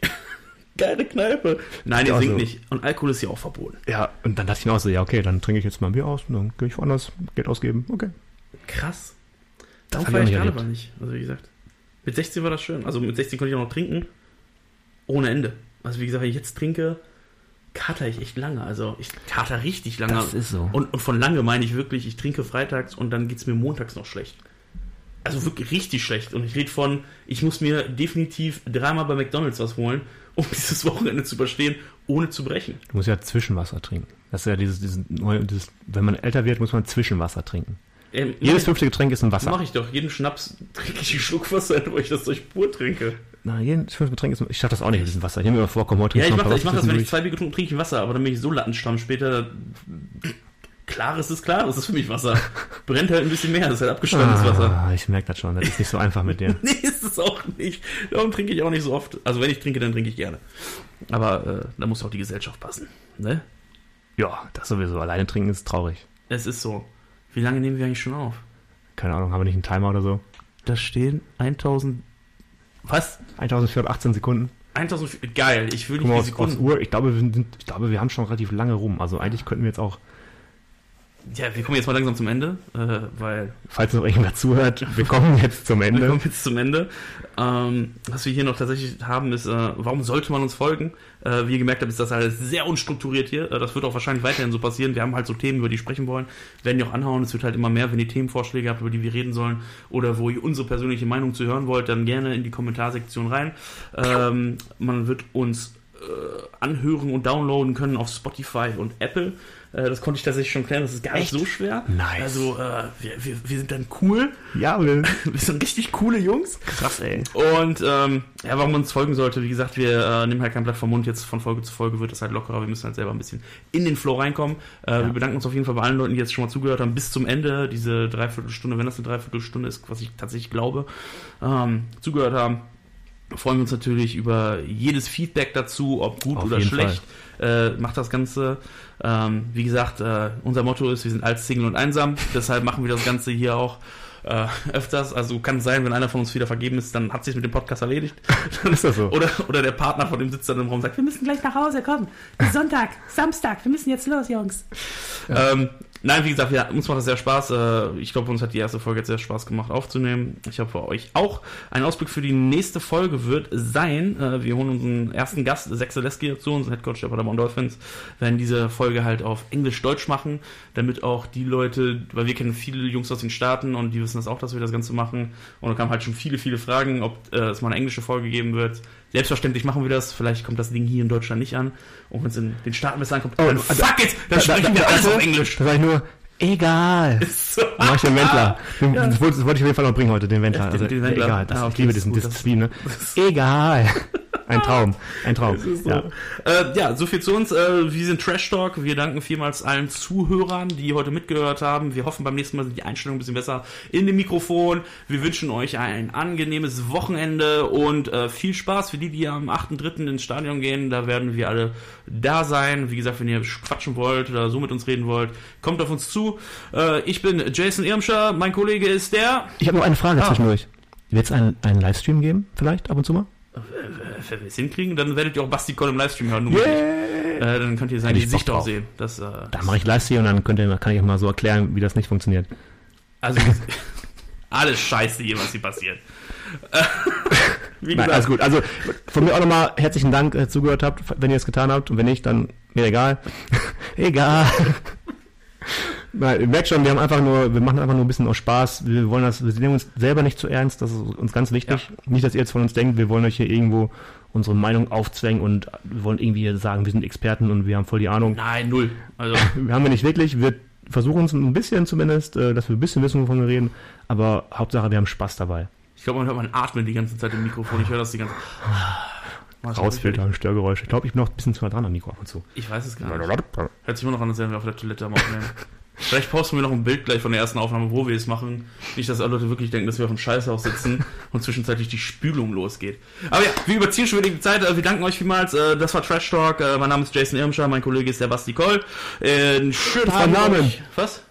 Geile Kneipe. Nein, ihr singt so. nicht. Und Alkohol ist ja auch verboten. Ja, und dann dachte ich mir auch so, ja, okay, dann trinke ich jetzt mal ein Bier aus und dann gehe ich woanders Geld ausgeben. Okay. Krass. Darauf hab ich war Karneval nicht. Also wie gesagt. Mit 16 war das schön. Also mit 16 konnte ich auch noch trinken. Ohne Ende. Also wie gesagt, wenn ich jetzt trinke, kater ich echt lange. Also ich kater richtig lange. Das ist so. Und, und von lange meine ich wirklich, ich trinke freitags und dann geht es mir montags noch schlecht. Also wirklich richtig schlecht. Und ich rede von, ich muss mir definitiv dreimal bei McDonalds was holen, um dieses Wochenende zu überstehen, ohne zu brechen. Du musst ja Zwischenwasser trinken. Das ist ja dieses, dieses neue, dieses, wenn man älter wird, muss man Zwischenwasser trinken. Ähm, Jedes fünfte Getränk ist ein Wasser. mache ich doch. Jeden Schnaps trinke ich einen Schluck Wasser, wo ich das durch pur trinke. Na, jedes fünfte Getränk ist ein, ich schaffe das auch nicht mit diesem Wasser. Ich nehme mir mal vor, komm, heute Ja, ich mache das, mach das, wenn ich Wasser zwei Bier getrunken trinke ich Wasser, aber dann bin ich so lattenstramm später. Klares ist klar, das ist für mich Wasser. Brennt halt ein bisschen mehr, das ist halt abgestandenes Wasser. Ah, ich merke das schon, das ist nicht so einfach mit dir. Nee, ist es auch nicht. Darum trinke ich auch nicht so oft. Also wenn ich trinke, dann trinke ich gerne. Aber äh, da muss auch die Gesellschaft passen. Ne? Ja, das sowieso. Alleine trinken ist traurig. Es ist so. Wie lange nehmen wir eigentlich schon auf? Keine Ahnung, haben wir nicht einen Timer oder so? Da stehen 1000. Was? 1418 Sekunden. 1000. Geil, ich will Guck nicht mal die aufs, aufs Sekunden. Uhr. Ich glaube, wir sind, ich glaube, wir haben schon relativ lange rum. Also eigentlich könnten wir jetzt auch, Ja, wir kommen jetzt mal langsam zum Ende, äh, weil falls noch irgendwer zuhört, wir kommen jetzt zum Wir Ende. kommen jetzt zum Ende. Ähm, was wir hier noch tatsächlich haben, ist, äh, warum sollte man uns folgen? Äh, wie ihr gemerkt habt, ist das alles sehr unstrukturiert hier. Äh, das wird auch wahrscheinlich weiterhin so passieren. Wir haben halt so Themen, über die sprechen wollen, werden die auch anhauen. Es wird halt immer mehr, wenn ihr Themenvorschläge habt, über die wir reden sollen oder wo ihr unsere persönliche Meinung zu hören wollt, dann gerne in die Kommentarsektion rein. Ähm, man wird uns äh, anhören und downloaden können auf Spotify und Apple. Äh, das konnte ich tatsächlich schon klären, das ist gar nicht Echt? so schwer. Nice. Also äh, wir, wir, wir sind dann cool. Ja, wir, Wir sind richtig coole Jungs. krass, ey. Und ähm, ja, warum man uns folgen sollte, wie gesagt, wir äh, nehmen halt kein Blatt vom Mund, jetzt von Folge zu Folge wird das halt lockerer, wir müssen halt selber ein bisschen in den Flow reinkommen. Äh, Wir bedanken uns auf jeden Fall bei allen Leuten, die jetzt schon mal zugehört haben, bis zum Ende, diese Dreiviertelstunde, wenn das eine Dreiviertelstunde ist, was ich tatsächlich glaube, ähm, zugehört haben. Freuen wir uns natürlich über jedes Feedback dazu, ob gut Auf oder schlecht. Äh, macht das Ganze. Ähm, wie gesagt, äh, unser Motto ist, wir sind als Single und einsam. Deshalb machen wir das Ganze hier auch äh, öfters. Also kann sein, wenn einer von uns wieder vergeben ist, dann hat sich mit dem Podcast erledigt. Ist das so? Oder, oder der Partner von dem sitzt dann im Raum und sagt, Wir müssen gleich nach Hause kommen. Sonntag, Samstag, wir müssen jetzt los, Jungs. Ähm, nein, wie gesagt, ja, uns macht das sehr Spaß. Äh, ich glaube, uns hat die erste Folge jetzt sehr Spaß gemacht aufzunehmen. Ich hoffe, euch auch. Ein Ausblick für die nächste Folge wird sein, äh, wir holen unseren ersten Gast, Sex Leski, dazu, unseren Headcoach der Paderborn Dolphins, werden diese Folge halt auf Englisch-Deutsch machen, damit auch die Leute, weil wir kennen viele Jungs aus den Staaten und die wissen das auch, dass wir das Ganze machen. Und da kamen halt schon viele, viele Fragen, ob äh, es mal eine englische Folge geben wird. Selbstverständlich machen wir das. Vielleicht kommt das Ding hier in Deutschland nicht an. Und wenn es in den Staaten besser ankommt, dann also- fuck it! Dann sprechen wir alles auf Englisch. Da sag ich nur, egal. So. Mach ich den Wendler. Den, Ja. das, wollte, das wollte ich auf jeden Fall noch bringen heute, den Wendler. Den- also, den Wendler. Egal, das, Ah, ich okay, liebe das ist diesen Disziplin. Ne? Egal. Ein Traum. Ein Traum. So. Ja. Äh, ja, so viel zu uns. Äh, wir sind Trash Talk. Wir danken vielmals allen Zuhörern, die heute mitgehört haben. Wir hoffen, beim nächsten Mal sind die Einstellungen ein bisschen besser in dem Mikrofon. Wir wünschen euch ein angenehmes Wochenende und äh, viel Spaß für die, die am 8.3. ins Stadion gehen. Da werden wir alle da sein. Wie gesagt, wenn ihr quatschen wollt oder so mit uns reden wollt, kommt auf uns zu. Äh, ich bin Jason Irmscher. Mein Kollege ist der. Ich habe noch eine Frage Ah. zwischendurch. Wird es einen, einen Livestream geben, vielleicht ab und zu mal? Wenn wir es hinkriegen, dann werdet ihr auch Basti Koll im Livestream hören. Nicht. Äh, dann könnt ihr sein Hätte ich Gesicht Bock auch sehen. Das, äh, Da mache ich Livestream und dann könnt ihr, kann ich euch mal so erklären, wie das nicht funktioniert. Also alles scheiße hier, was hier passiert. Äh, Wie Nein, alles gut. Also von mir auch nochmal herzlichen Dank, äh, zugehört habt, wenn ihr es getan habt. Und wenn nicht, dann mir egal. egal. Ihr merkt schon, wir haben einfach nur, wir machen einfach nur ein bisschen aus Spaß. Wir wollen das, wir nehmen uns selber nicht zu ernst, das ist uns ganz wichtig. Nicht, dass ihr jetzt von uns denkt, wir wollen euch hier irgendwo unsere Meinung aufzwängen und wir wollen irgendwie sagen, wir sind Experten und wir haben voll die Ahnung. nein, null. Also, Wir haben wir nicht wirklich. Wir versuchen es ein bisschen zumindest, äh, dass wir ein bisschen wissen, wovon wir reden. Aber Hauptsache, wir haben Spaß dabei. ich glaube, man hört man atmen die ganze Zeit im Mikrofon. Ich höre das die ganze Zeit. Rausfiltern, Störgeräusche. Ich glaube, ich bin noch ein bisschen zu nah dran am Mikro ab und zu. Ich weiß es gar nicht. Hört sich immer noch an, als wären wir auf der Toilette am Aufnehmen. Vielleicht posten wir noch ein Bild gleich von der ersten Aufnahme, wo wir es machen. Nicht, dass alle Leute wirklich denken, dass wir auf dem Scheißhaus sitzen und zwischenzeitlich die Spülung losgeht. Aber ja, wir überziehen schon wieder die Zeit. Äh, Wir danken euch vielmals. Äh, Das war Trash Talk. Äh, Mein Name ist Jason Irmscher. Mein Kollege ist der Basti Koll. Äh, schönen Abend Namen. Was?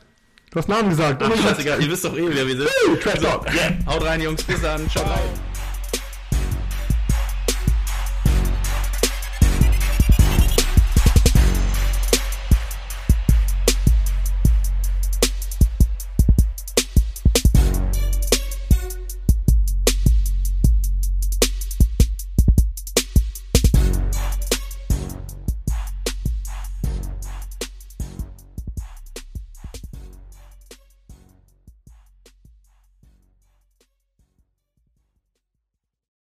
Du hast Namen gesagt. Ach, scheißegal. Ihr wisst doch eh, wer wir sind. Trash Talk. Yeah. Haut rein, Jungs. Bis dann. Ciao.